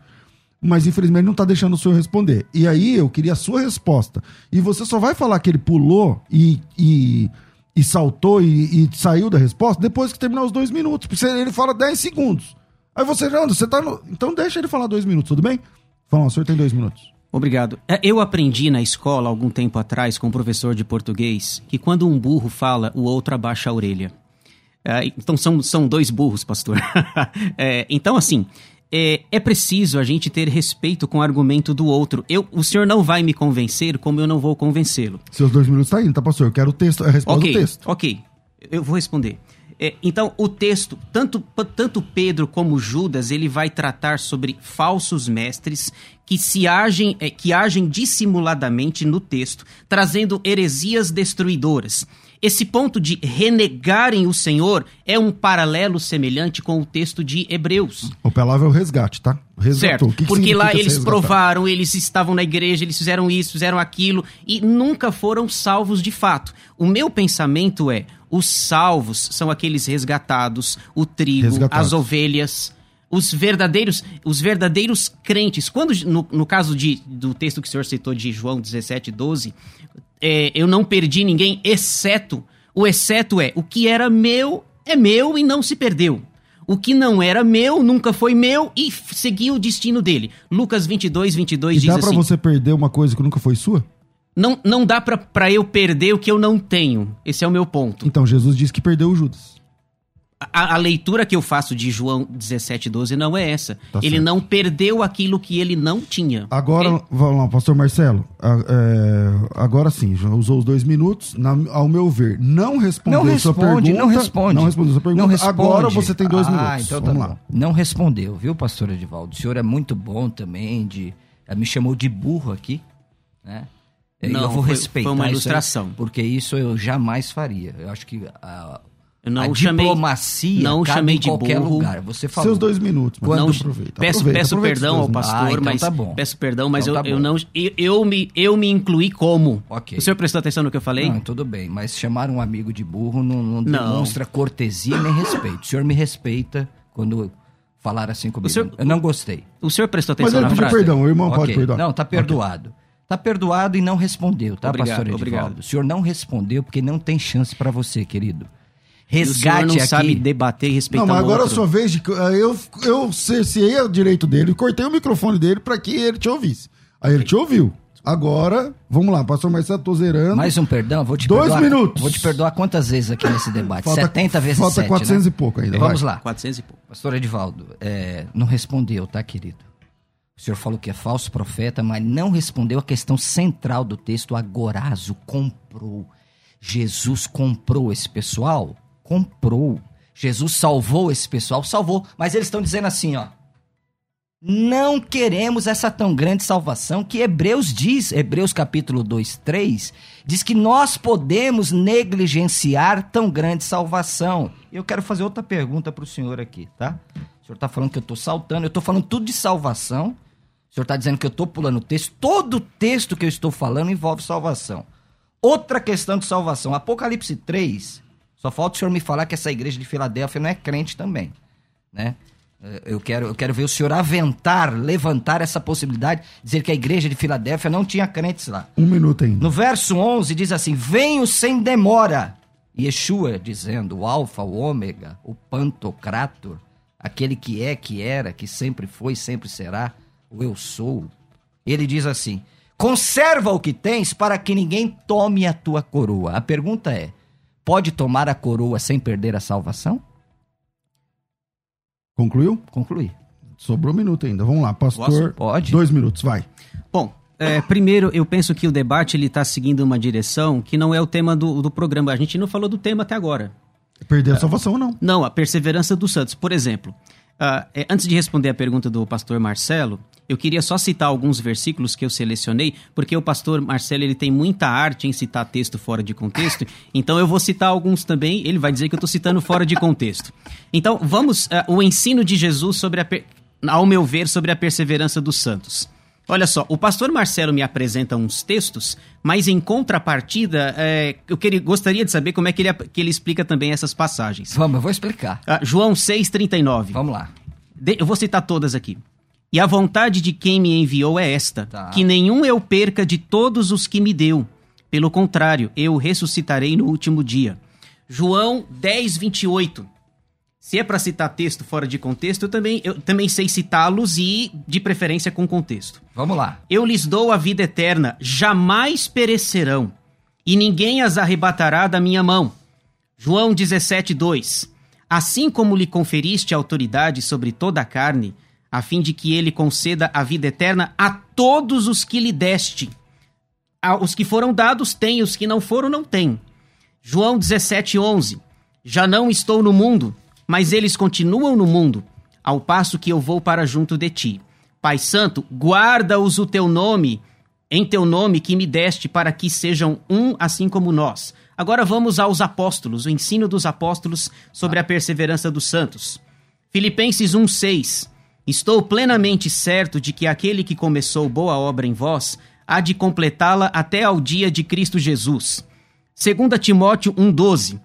mas infelizmente não tá deixando o senhor responder. E aí eu queria a sua resposta. E você só vai falar que ele pulou e, e, e saltou e, e saiu da resposta depois que terminar os dois minutos. Porque ele fala 10 segundos. Aí você, Leandro, você tá no. Então deixa ele falar dois minutos, tudo bem? Fala, o senhor tem dois minutos. Obrigado. É, Eu aprendi na escola, algum tempo atrás, com um professor de português, que quando um burro fala, o outro abaixa a orelha. É, então são, são dois burros, pastor. É, então, assim, é, é preciso a gente ter respeito com o argumento do outro. Eu, o senhor não vai me convencer como eu não vou convencê-lo. Seus dois minutos tá indo, tá, pastor? Eu quero o texto, a resposta Ok, do texto. ok. Eu vou responder. É, então, o texto, tanto, tanto Pedro como Judas, ele vai tratar sobre falsos mestres que se agem, é, que agem dissimuladamente no texto, trazendo heresias destruidoras. Esse ponto de renegarem o Senhor é um paralelo semelhante com o texto de Hebreus. O palavra é o resgate, tá? Resgatou. Certo, que porque que lá eles provaram, eles estavam na igreja, eles fizeram isso, fizeram aquilo e nunca foram salvos de fato. O meu pensamento é, os salvos são aqueles resgatados, o trigo, resgatados. as ovelhas, os verdadeiros, os verdadeiros crentes. Quando no, no caso de, do texto que o senhor citou de João 17, 12, é, eu não perdi ninguém, exceto o exceto é o que era meu é meu e não se perdeu. O que não era meu nunca foi meu e seguiu o destino dele. Lucas 22, 22 e diz dá assim. Dá pra você perder uma coisa que nunca foi sua? Não, não dá para eu perder o que eu não tenho. Esse é o meu ponto. Então, Jesus disse que perdeu o Judas. A, a, leitura que eu faço de João 17, 12 não é essa. Tá ele certo. não perdeu aquilo que ele não tinha. Agora, ele... vamos lá, pastor Marcelo. É, agora sim, já usou os dois minutos. Na, ao meu ver, não respondeu não sua pergunta. Não responde. Não respondeu sua pergunta. Não responde. Agora você tem dois ah, minutos. Então tá vamos tá lá. Não respondeu, viu, pastor Edivaldo? O senhor é muito bom também. De, me chamou de burro aqui, né? Não, eu vou foi, respeitar foi uma ilustração. Isso aí, porque isso eu jamais faria. Eu acho que a, eu não a chamei, diplomacia não chamei de qualquer burro. lugar. Você falou. Seus dois minutos. Quando, não, aproveita, peço, aproveita, peço aproveita perdão ao pastor, ah, então mas tá peço perdão, mas então eu, tá eu não eu, eu, me eu me incluí como. Okay. O senhor prestou atenção no que eu falei? Não, tudo bem, mas chamar um amigo de burro não, não, não. demonstra cortesia nem respeito. O senhor me respeita quando falar assim comigo. Senhor, eu não gostei. O senhor prestou atenção mas na frase? perdão, o irmão okay. pode perdoar. Não, tá perdoado. Okay. Tá perdoado e não respondeu, tá, obrigado, pastor Edivaldo? Obrigado. O senhor não respondeu porque não tem chance para você, querido. Resgate não aqui. sabe debater e respeitar Não, mas agora outro. é a sua vez de eu eu cerceei o direito dele, cortei o microfone dele para que ele te ouvisse. Aí ele te ouviu. Agora, vamos lá, pastor Marcelo, tô zerando. Mais um perdão, vou te Dois perdoar. minutos. Vou te perdoar quantas vezes aqui nesse debate? Falta, 70 vezes falta 7, 400 né? e pouco ainda. Vamos vai. lá. 400 e pouco. Pastor Edivaldo, é, não respondeu, tá, querido? O senhor falou que é falso profeta, mas não respondeu a questão central do texto. Agorazo comprou. Jesus comprou esse pessoal? Comprou. Jesus salvou esse pessoal? Salvou. Mas eles estão dizendo assim, ó. Não queremos essa tão grande salvação que Hebreus diz, Hebreus capítulo 2, 3, diz que nós podemos negligenciar tão grande salvação. Eu quero fazer outra pergunta para o senhor aqui, tá? O senhor está falando que eu estou saltando, eu estou falando tudo de salvação, o senhor está dizendo que eu estou pulando o texto. Todo texto que eu estou falando envolve salvação. Outra questão de salvação. Apocalipse 3. Só falta o senhor me falar que essa igreja de Filadélfia não é crente também. Né? Eu quero, eu quero ver o senhor aventar, levantar essa possibilidade, dizer que a igreja de Filadélfia não tinha crentes lá. Um minuto ainda. No verso 11 diz assim: Venho sem demora. Yeshua dizendo, o Alfa, o Ômega, o Pantocrator, aquele que é, que era, que sempre foi, sempre será o eu sou. Ele diz assim: conserva o que tens para que ninguém tome a tua coroa. A pergunta é: pode tomar a coroa sem perder a salvação? Concluiu? Concluí. Sobrou um minuto ainda. Vamos lá, pastor. Posso? Pode. Dois minutos, vai. Bom, é, primeiro, eu penso que o debate ele está seguindo uma direção que não é o tema do, do programa. A gente não falou do tema até agora. Perder a salvação ou não? Não, a perseverança dos santos. Por exemplo, uh, antes de responder a pergunta do pastor Marcelo, eu queria só citar alguns versículos que eu selecionei, porque o pastor Marcelo ele tem muita arte em citar texto fora de contexto, então eu vou citar alguns também, ele vai dizer que eu estou citando fora de contexto. Então, vamos, uh, o ensino de Jesus sobre a, ao meu ver, sobre a perseverança dos santos. Olha só, o pastor Marcelo me apresenta uns textos, mas em contrapartida, é, eu queria, gostaria de saber como é que ele, que ele explica também essas passagens. Vamos, eu vou explicar. Uh, João 6,39. Vamos lá. De, eu vou citar todas aqui. E a vontade de quem me enviou é esta: tá. que nenhum eu perca de todos os que me deu. Pelo contrário, eu ressuscitarei no último dia. João 10, 28. Se é para citar texto fora de contexto, eu também, eu também sei citá-los e, de preferência, com contexto. Vamos lá. Eu lhes dou a vida eterna, jamais perecerão, e ninguém as arrebatará da minha mão. João 17, 2. Assim como lhe conferiste autoridade sobre toda a carne, a fim de que ele conceda a vida eterna a todos os que lhe deste. Os que foram dados têm, os que não foram não têm. João 17:11. Já não estou no mundo, mas eles continuam no mundo, ao passo que eu vou para junto de ti. Pai Santo, guarda-os o teu nome, em teu nome que me deste, para que sejam um assim como nós. Agora vamos aos apóstolos, o ensino dos apóstolos sobre a perseverança dos santos. Filipenses 1,6 Estou plenamente certo de que aquele que começou boa obra em vós há de completá-la até ao dia de Cristo Jesus. 2 Timóteo 1,12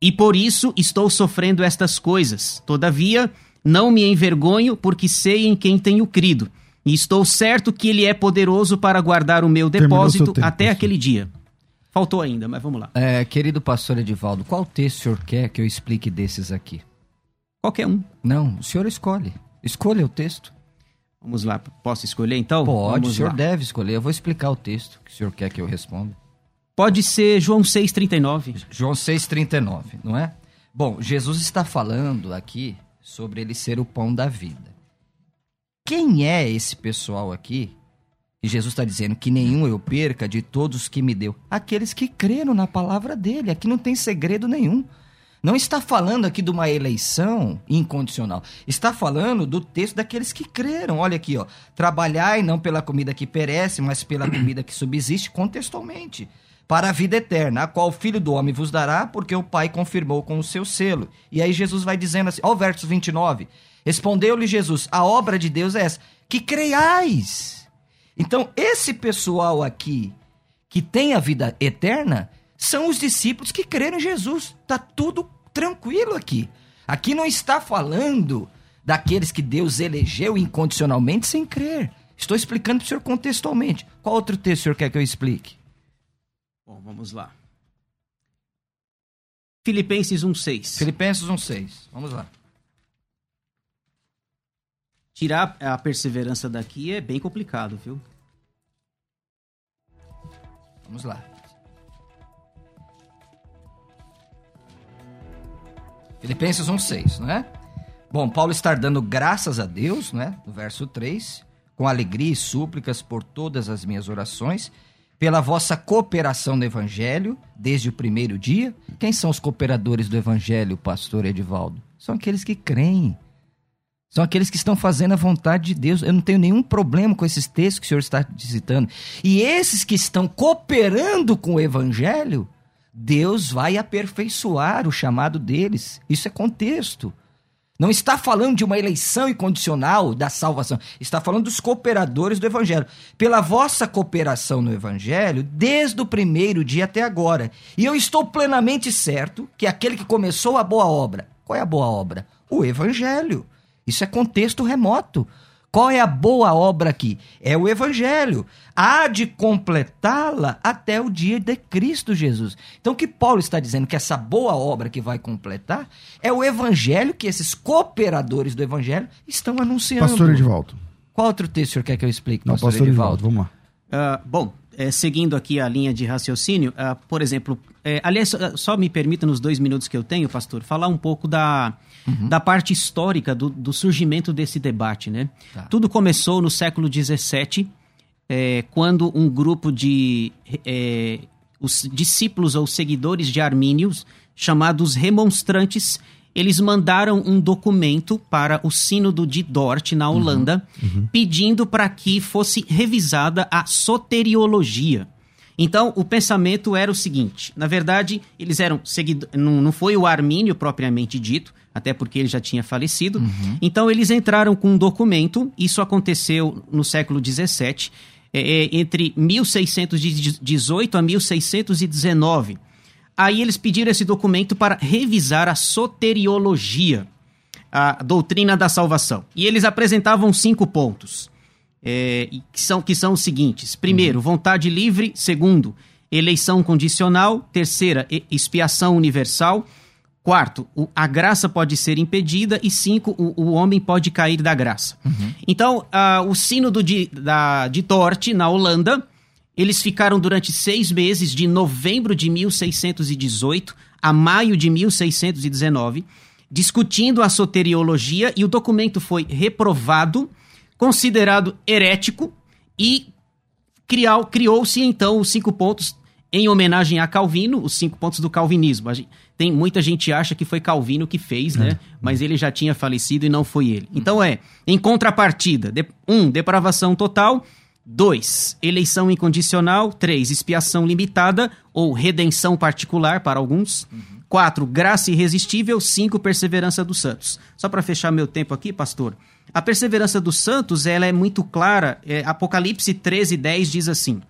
E por isso estou sofrendo estas coisas. Todavia, não me envergonho, porque sei em quem tenho crido. E estou certo que ele é poderoso para guardar o meu depósito tempo, até aquele dia. Faltou ainda, mas vamos lá. É, querido pastor Edivaldo, qual texto o senhor quer que eu explique desses aqui? Qualquer um. Não, o senhor escolhe. Escolha o texto. Vamos lá, posso escolher então? Pode, Vamos o senhor lá. deve escolher. Eu vou explicar o texto que o senhor quer que eu responda. Pode ser João 6,39. João 6,39, não é? Bom, Jesus está falando aqui sobre ele ser o pão da vida. Quem é esse pessoal aqui? E Jesus está dizendo que nenhum eu perca de todos que me deu. Aqueles que creram na palavra dele. Aqui não tem segredo nenhum. Não está falando aqui de uma eleição incondicional. Está falando do texto daqueles que creram. Olha aqui, ó. Trabalhai não pela comida que perece, mas pela comida que subsiste contextualmente. Para a vida eterna, a qual o Filho do Homem vos dará, porque o Pai confirmou com o seu selo. E aí Jesus vai dizendo assim, ó, o verso 29. Respondeu-lhe Jesus: A obra de Deus é essa, que creiais. Então, esse pessoal aqui que tem a vida eterna são os discípulos que creram em Jesus. Tá tudo tranquilo aqui. Aqui não está falando daqueles que Deus elegeu incondicionalmente sem crer. Estou explicando para o senhor contextualmente. Qual outro texto o senhor quer que eu explique? Bom, vamos lá. Filipenses 1,6. Filipenses 1,6. Vamos lá. Tirar a perseverança daqui é bem complicado, viu? Vamos lá. Filipenses 1,6, não é? Bom, Paulo está dando graças a Deus, né? No verso 3, com alegria e súplicas por todas as minhas orações, pela vossa cooperação no Evangelho, desde o primeiro dia. Quem são os cooperadores do Evangelho, pastor Edivaldo? São aqueles que creem. São aqueles que estão fazendo a vontade de Deus. Eu não tenho nenhum problema com esses textos que o senhor está citando. E esses que estão cooperando com o Evangelho, Deus vai aperfeiçoar o chamado deles. Isso é contexto. Não está falando de uma eleição incondicional da salvação. Está falando dos cooperadores do Evangelho. Pela vossa cooperação no Evangelho, desde o primeiro dia até agora. E eu estou plenamente certo que aquele que começou a boa obra. Qual é a boa obra? O Evangelho. Isso é contexto remoto. Qual é a boa obra aqui? É o Evangelho. Há de completá-la até o dia de Cristo Jesus. Então, o que Paulo está dizendo que essa boa obra que vai completar é o Evangelho que esses cooperadores do Evangelho estão anunciando. Pastor Edivaldo. Qual outro texto o senhor quer que eu explique, Não, pastor, pastor Edivaldo? Edivaldo, vamos lá. Uh, bom, é, seguindo aqui a linha de raciocínio, uh, por exemplo, é, aliás, só, só me permita nos dois minutos que eu tenho, pastor, falar um pouco da, uhum. da parte histórica do, do, surgimento desse debate, né? Tá. Tudo começou no século XVII, é, quando um grupo de é, os discípulos ou seguidores de Armínios, chamados remonstrantes, eles mandaram um documento para o Sínodo de Dort, na Holanda, uhum, uhum. pedindo para que fosse revisada a soteriologia. Então, o pensamento era o seguinte: na verdade, eles eram seguidores. Não, não foi o Armínio propriamente dito, até porque ele já tinha falecido. Uhum. Então, eles entraram com um documento, isso aconteceu no século XVII, é, entre 1618 a 1619 Aí eles pediram esse documento para revisar a soteriologia, a doutrina da salvação. E eles apresentavam cinco pontos, é, que, são, que são os seguintes: primeiro, uhum. vontade livre; segundo, eleição condicional; terceira, expiação universal; quarto, a graça pode ser impedida; e cinco, o, o homem pode cair da graça. Uhum. Então, o sínodo de, da, de Torte, na Holanda eles ficaram durante seis meses, de novembro de 1618 a maio de 1619, discutindo a soteriologia e o documento foi reprovado, considerado herético e criou-se então os cinco pontos em homenagem a Calvino, os cinco pontos do calvinismo. Gente, tem muita gente acha que foi Calvino que fez, né? É. Mas ele já tinha falecido e não foi ele. Então é, em contrapartida, de, um, depravação total. Dois, eleição incondicional. Três, expiação limitada ou redenção particular para alguns. Uhum. Quatro, graça irresistível. Cinco, perseverança dos santos. Só para fechar meu tempo aqui, pastor. A perseverança dos santos ela é muito clara. É, Apocalipse 13, 10 diz assim: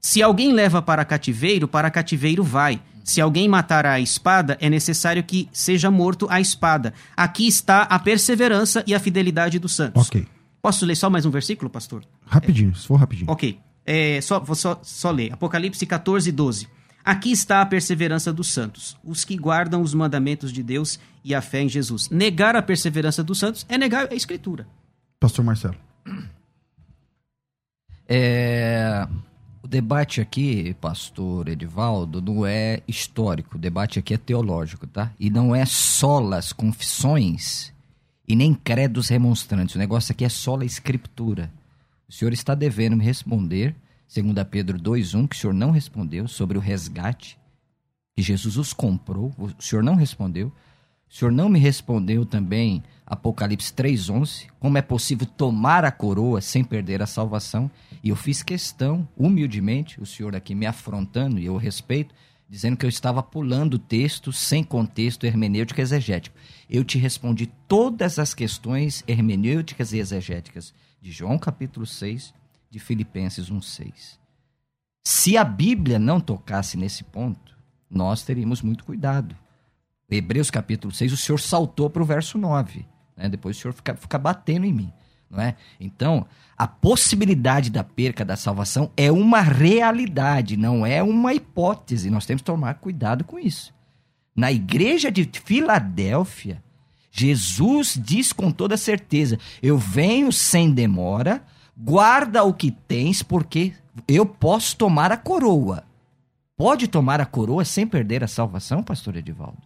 Se alguém leva para cativeiro, para cativeiro vai. Se alguém matar a espada, é necessário que seja morto a espada. Aqui está a perseverança e a fidelidade dos santos. Ok. Posso ler só mais um versículo, pastor? Rapidinho, é. se for rapidinho. Ok. É, só, vou só, só ler. Apocalipse 14, 12. Aqui está a perseverança dos santos, os que guardam os mandamentos de Deus e a fé em Jesus. Negar a perseverança dos santos é negar a Escritura. Pastor Marcelo. É, o debate aqui, pastor Edivaldo, não é histórico, o debate aqui é teológico, tá? E não é solas confissões e nem credos remonstrantes. O negócio aqui é sola escritura. O senhor está devendo me responder Segundo Pedro 2:1, que o senhor não respondeu sobre o resgate que Jesus os comprou, o senhor não respondeu. O senhor não me respondeu também Apocalipse 3:11, como é possível tomar a coroa sem perder a salvação? E eu fiz questão, humildemente, o senhor aqui me afrontando e eu respeito, dizendo que eu estava pulando o texto sem contexto hermenêutico e exegético. Eu te respondi todas as questões hermenêuticas e exegéticas de João capítulo 6, de Filipenses 1,6. Se a Bíblia não tocasse nesse ponto, nós teríamos muito cuidado. Hebreus capítulo 6, o Senhor saltou para o verso 9. Né? Depois o Senhor fica, fica batendo em mim. Não é? Então, a possibilidade da perca da salvação é uma realidade, não é uma hipótese. Nós temos que tomar cuidado com isso. Na igreja de Filadélfia, Jesus diz com toda certeza: Eu venho sem demora guarda o que tens, porque eu posso tomar a coroa. Pode tomar a coroa sem perder a salvação, pastor Edivaldo?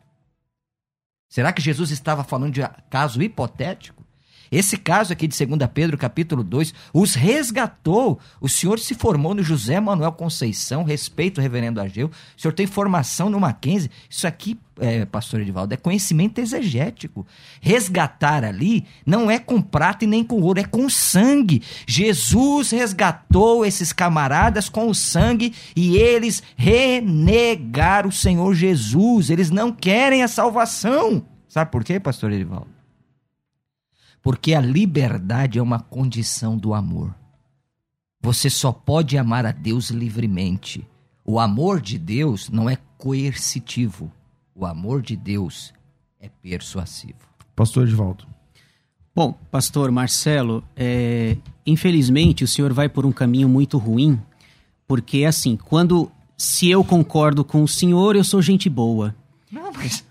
Será que Jesus estava falando de caso hipotético? Esse caso aqui de 2 Pedro, capítulo 2, os resgatou. O senhor se formou no José Manuel Conceição, respeito o reverendo Ageu. O senhor tem formação no Mackenzie. Isso aqui, é, pastor Edivaldo, é conhecimento exegético. Resgatar ali não é com prata e nem com ouro, é com sangue. Jesus resgatou esses camaradas com o sangue e eles renegaram o Senhor Jesus. Eles não querem a salvação. Sabe por quê, pastor Edivaldo? Porque a liberdade é uma condição do amor. Você só pode amar a Deus livremente. O amor de Deus não é coercitivo. O amor de Deus é persuasivo. Pastor Edivaldo. Bom, pastor Marcelo, é, infelizmente o senhor vai por um caminho muito ruim, porque assim, quando se eu concordo com o senhor, eu sou gente boa. Não, mas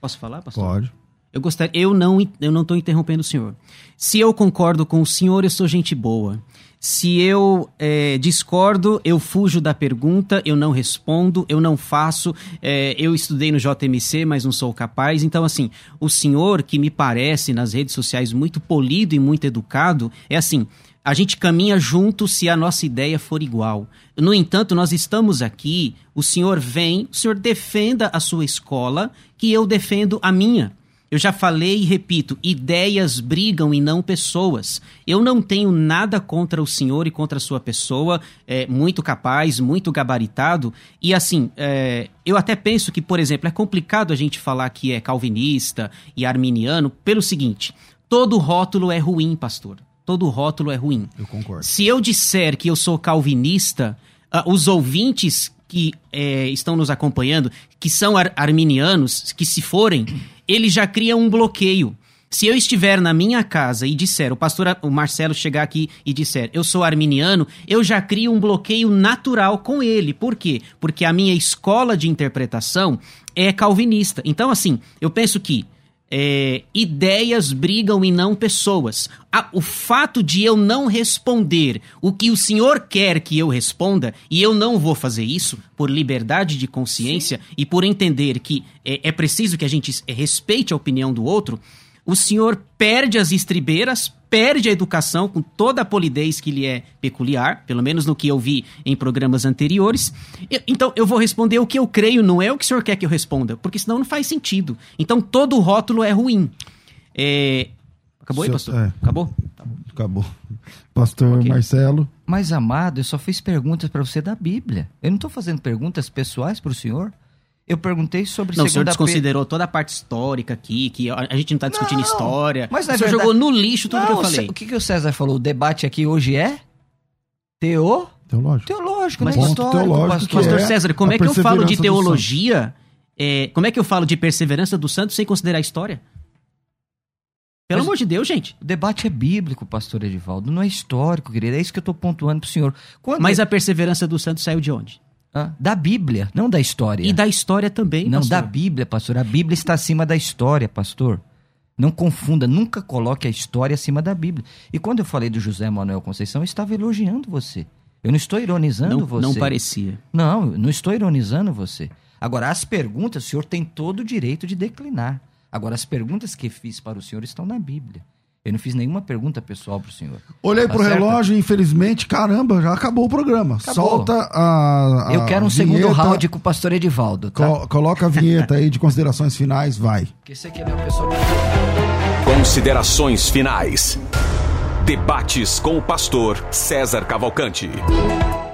posso falar, pastor? Pode. Eu gostaria, eu não, eu não estou interrompendo o senhor. Se eu concordo com o senhor, eu sou gente boa. Se eu é, discordo, eu fujo da pergunta, eu não respondo, eu não faço. É, eu estudei no JMC, mas não sou capaz. Então, assim, o senhor, que me parece nas redes sociais muito polido e muito educado, é assim: a gente caminha junto se a nossa ideia for igual. No entanto, nós estamos aqui, o senhor vem, o senhor defenda a sua escola, que eu defendo a minha. Eu já falei e repito: ideias brigam e não pessoas. Eu não tenho nada contra o senhor e contra a sua pessoa, é, muito capaz, muito gabaritado. E assim, é, eu até penso que, por exemplo, é complicado a gente falar que é calvinista e arminiano pelo seguinte: todo rótulo é ruim, pastor. Todo rótulo é ruim. Eu concordo. Se eu disser que eu sou calvinista, uh, os ouvintes que é, estão nos acompanhando, que são ar arminianos, que se forem, ele já cria um bloqueio. Se eu estiver na minha casa e disser, o pastor o Marcelo chegar aqui e disser, eu sou arminiano, eu já crio um bloqueio natural com ele. Por quê? Porque a minha escola de interpretação é calvinista. Então, assim, eu penso que é, ideias brigam e não pessoas. o fato de eu não responder o que o senhor quer que eu responda, e eu não vou fazer isso por liberdade de consciência Sim. e por entender que é, é preciso que a gente respeite a opinião do outro, o senhor perde as estribeiras, perde a educação com toda a polidez que lhe é peculiar, pelo menos no que eu vi em programas anteriores. Eu- então eu vou responder o que eu creio, não é o que o senhor quer que eu responda, porque senão não faz sentido. Então todo rótulo é ruim. É, Acabou aí, pastor? é. Acabou? Acabou. Pastor Ok. Marcelo. Mas, amado, eu só fiz perguntas para você da Bíblia. Eu não estou fazendo perguntas pessoais para o senhor. Eu perguntei sobre Não, o senhor segunda desconsiderou toda a parte histórica aqui, que a a gente não tá discutindo Não, história. mas o senhor verdade- jogou no lixo tudo Não, que eu falei. O que, que o César falou? O debate aqui hoje é teo... Teológico. teológico, Mas não é histórico, teológico pastor. é César, como é que eu falo de teologia? é, como é que eu falo de perseverança do santo sem considerar a história? Pelo Mas- amor de Deus, gente. O debate é bíblico, pastor Edivaldo, não é histórico, querido. É isso que eu estou pontuando para o senhor. Quando Mas a perseverança do santo saiu de onde? Da Bíblia, não da história. E da história também, Não, pastor. da Bíblia, pastor. A Bíblia está acima da história, pastor. Não confunda, nunca coloque a história acima da Bíblia. E quando eu falei do José Manuel Conceição, eu estava elogiando você. Eu não estou ironizando Não, você. não parecia. Não, não estou ironizando você. Agora, as perguntas, o senhor tem todo o direito de declinar. Agora, as perguntas que fiz para o senhor estão na Bíblia. Eu não fiz nenhuma pergunta pessoal para o senhor. Olhei Tá pro certo? relógio e infelizmente, caramba, já acabou o programa. Acabou. Solta a, a Eu quero um segundo vinheta, round com o pastor Edivaldo, tá? co- coloca a vinheta aí de considerações finais, vai. Porque esse aqui é meu pessoal. Considerações finais. Debates com o pastor César Cavalcante.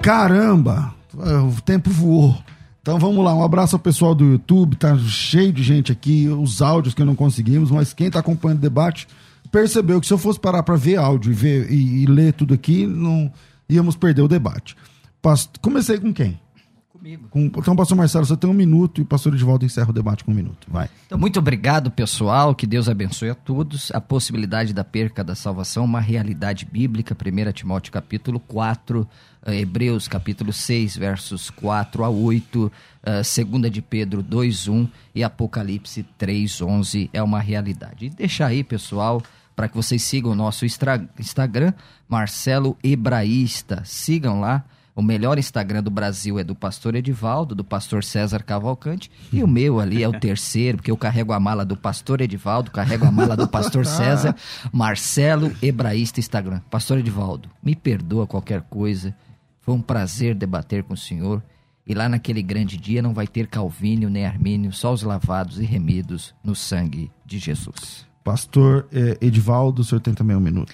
Caramba, o tempo voou. Então vamos lá, um abraço ao pessoal do YouTube, tá cheio de gente aqui, os áudios que não conseguimos, mas quem tá acompanhando o debate percebeu que se eu fosse parar para ver áudio e, ver, e, e ler tudo aqui, não íamos perder o debate. Pas- Comecei com quem? Comigo. Com, então, pastor Marcelo, você tem um minuto e o pastor Edivaldo encerra o debate com um minuto. Vai. Então, muito obrigado, pessoal. Que Deus abençoe a todos. A possibilidade da perca da salvação, é uma realidade bíblica. 1 Timóteo capítulo 4, eh, Hebreus capítulo 6, versos 4 a 8, eh, 2 de Pedro 2, 1 e Apocalipse 3, 11 é uma realidade. E deixa aí, pessoal, para que vocês sigam o nosso Instagram, Marcelo Hebraísta. Sigam lá. O melhor Instagram do Brasil é do pastor Edivaldo, do pastor César Cavalcante, e o meu ali é o terceiro, porque eu carrego a mala do pastor Edivaldo, carrego a mala do pastor César, Marcelo Hebraísta Instagram. Pastor Edivaldo, me perdoa qualquer coisa, foi um prazer debater com o senhor, e lá naquele grande dia não vai ter Calvínio nem Armínio, só os lavados e remidos no sangue de Jesus. Pastor eh, Edivaldo, o senhor tem também um minuto.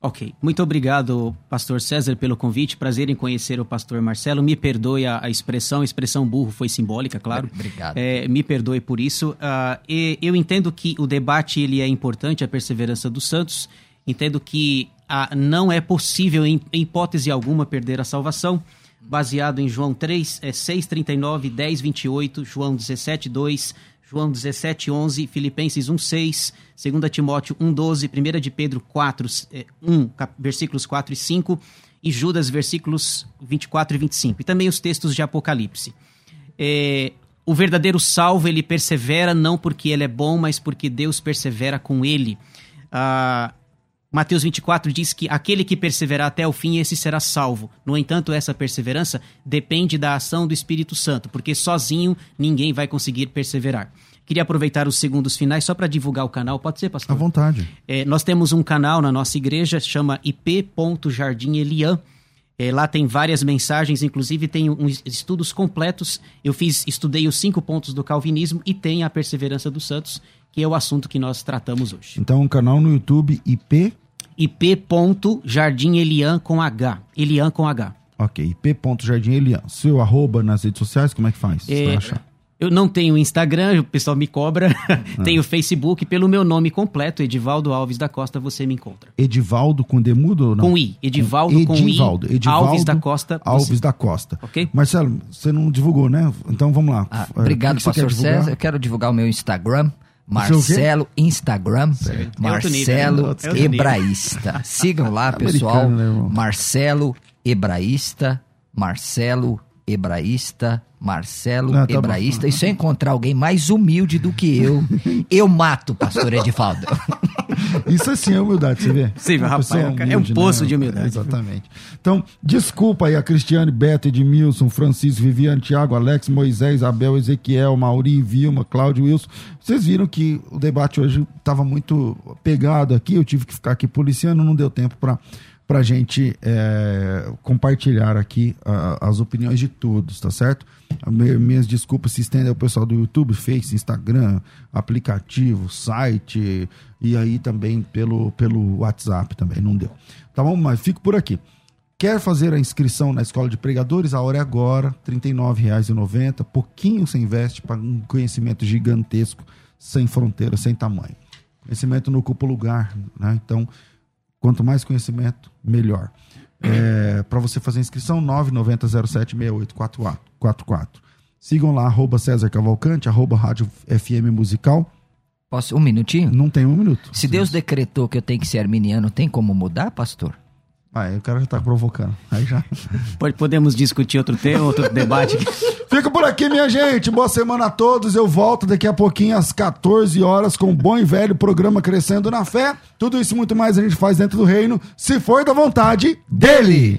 Ok. Muito obrigado, pastor César, pelo convite. Prazer em conhecer o pastor Marcelo. Me perdoe a, a expressão, a expressão burro foi simbólica, claro. Obrigado. É, me perdoe por isso. E eu entendo que o debate ele é importante, a perseverança dos santos. Entendo que ah, não é possível, em, em hipótese alguma, perder a salvação. Baseado em João 3, é 6, 39, 10, 28, João 17, 2, João 17, 11, Filipenses 1, 6, 2 Timóteo 1, 12, 1 de Pedro 4, eh, 1, cap- versículos 4 e 5, e Judas, versículos 24 e 25. E também os textos de Apocalipse. É, o verdadeiro salvo, ele persevera não porque ele é bom, mas porque Deus persevera com ele. Ah, Mateus 24 diz que aquele que perseverar até o fim, esse será salvo. No entanto, essa perseverança depende da ação do Espírito Santo, porque sozinho ninguém vai conseguir perseverar. Queria aproveitar os segundos finais só para divulgar o canal. Pode ser, À pastor? vontade. É, nós temos um canal na nossa igreja, chama ip.jardim Elian. É, lá tem várias mensagens, inclusive tem uns estudos completos. Eu fiz, estudei os cinco pontos do calvinismo e tem a perseverança dos santos, que é o assunto que nós tratamos hoje. Então, um canal no YouTube IP, ip.jardim Elian com H. Elian com H. ok, ip.jardim Elian. Seu arroba nas redes sociais, como é que faz? É, Pra achar? eu não tenho Instagram, o pessoal me cobra. tenho Facebook, pelo meu nome completo, Edivaldo Alves da Costa, você me encontra. Edivaldo com demudo ou não? Com I. Edivaldo com I. Edivaldo. Edivaldo Alves da Costa. Alves você- da Costa. Ok? Marcelo, você não divulgou, né? Então vamos lá. Ah, obrigado, que pastor? César. Eu quero divulgar o meu Instagram. Marcelo Instagram, É outro Marcelo é. Hebraísta. Sigam lá, pessoal. Né? Marcelo Hebraísta, Marcelo Hebraísta, Marcelo tá bom. Hebraísta. E se eu encontrar alguém mais humilde do que eu, eu mato, pastor Edivaldo. Isso assim é humildade, você vê? Sim, rapaz, é, humilde, é um poço né? de humildade. Exatamente. Então, desculpa aí a Cristiane, Beto, Edmilson, Francisco, Viviane, Tiago, Alex, Moisés, Abel, Ezequiel, Mauri, Vilma, Cláudio, Wilson. Vocês viram que o debate hoje estava muito pegado aqui, eu tive que ficar aqui policiando, não deu tempo para para a gente é, compartilhar aqui a, as opiniões de todos, tá certo? Minhas desculpas se estendem ao pessoal do YouTube, Face, Instagram, aplicativo, site e aí também pelo, pelo WhatsApp também, não deu. Tá bom? Mas fico por aqui. Quer fazer a inscrição na Escola de Pregadores? A hora é agora, R$ 39,90. Pouquinho você investe para um conhecimento gigantesco, sem fronteira, sem tamanho. Conhecimento não ocupa lugar, né? Então, Quanto mais conhecimento, melhor. É, para você fazer a inscrição, 990076844. Sigam lá, arroba César Cavalcante, arroba Rádio FM Musical. Posso um minutinho? Não tem um minuto. Se Deus decretou que eu tenho que ser arminiano, tem como mudar, pastor? Ah, o cara já tá provocando. Aí já. Pode, podemos discutir outro tema, outro debate. Fica por aqui, minha gente. Boa semana a todos. Eu volto daqui a pouquinho às 14 horas com o bom e velho programa Crescendo na Fé. Tudo isso e muito mais a gente faz dentro do reino, se for da vontade dele.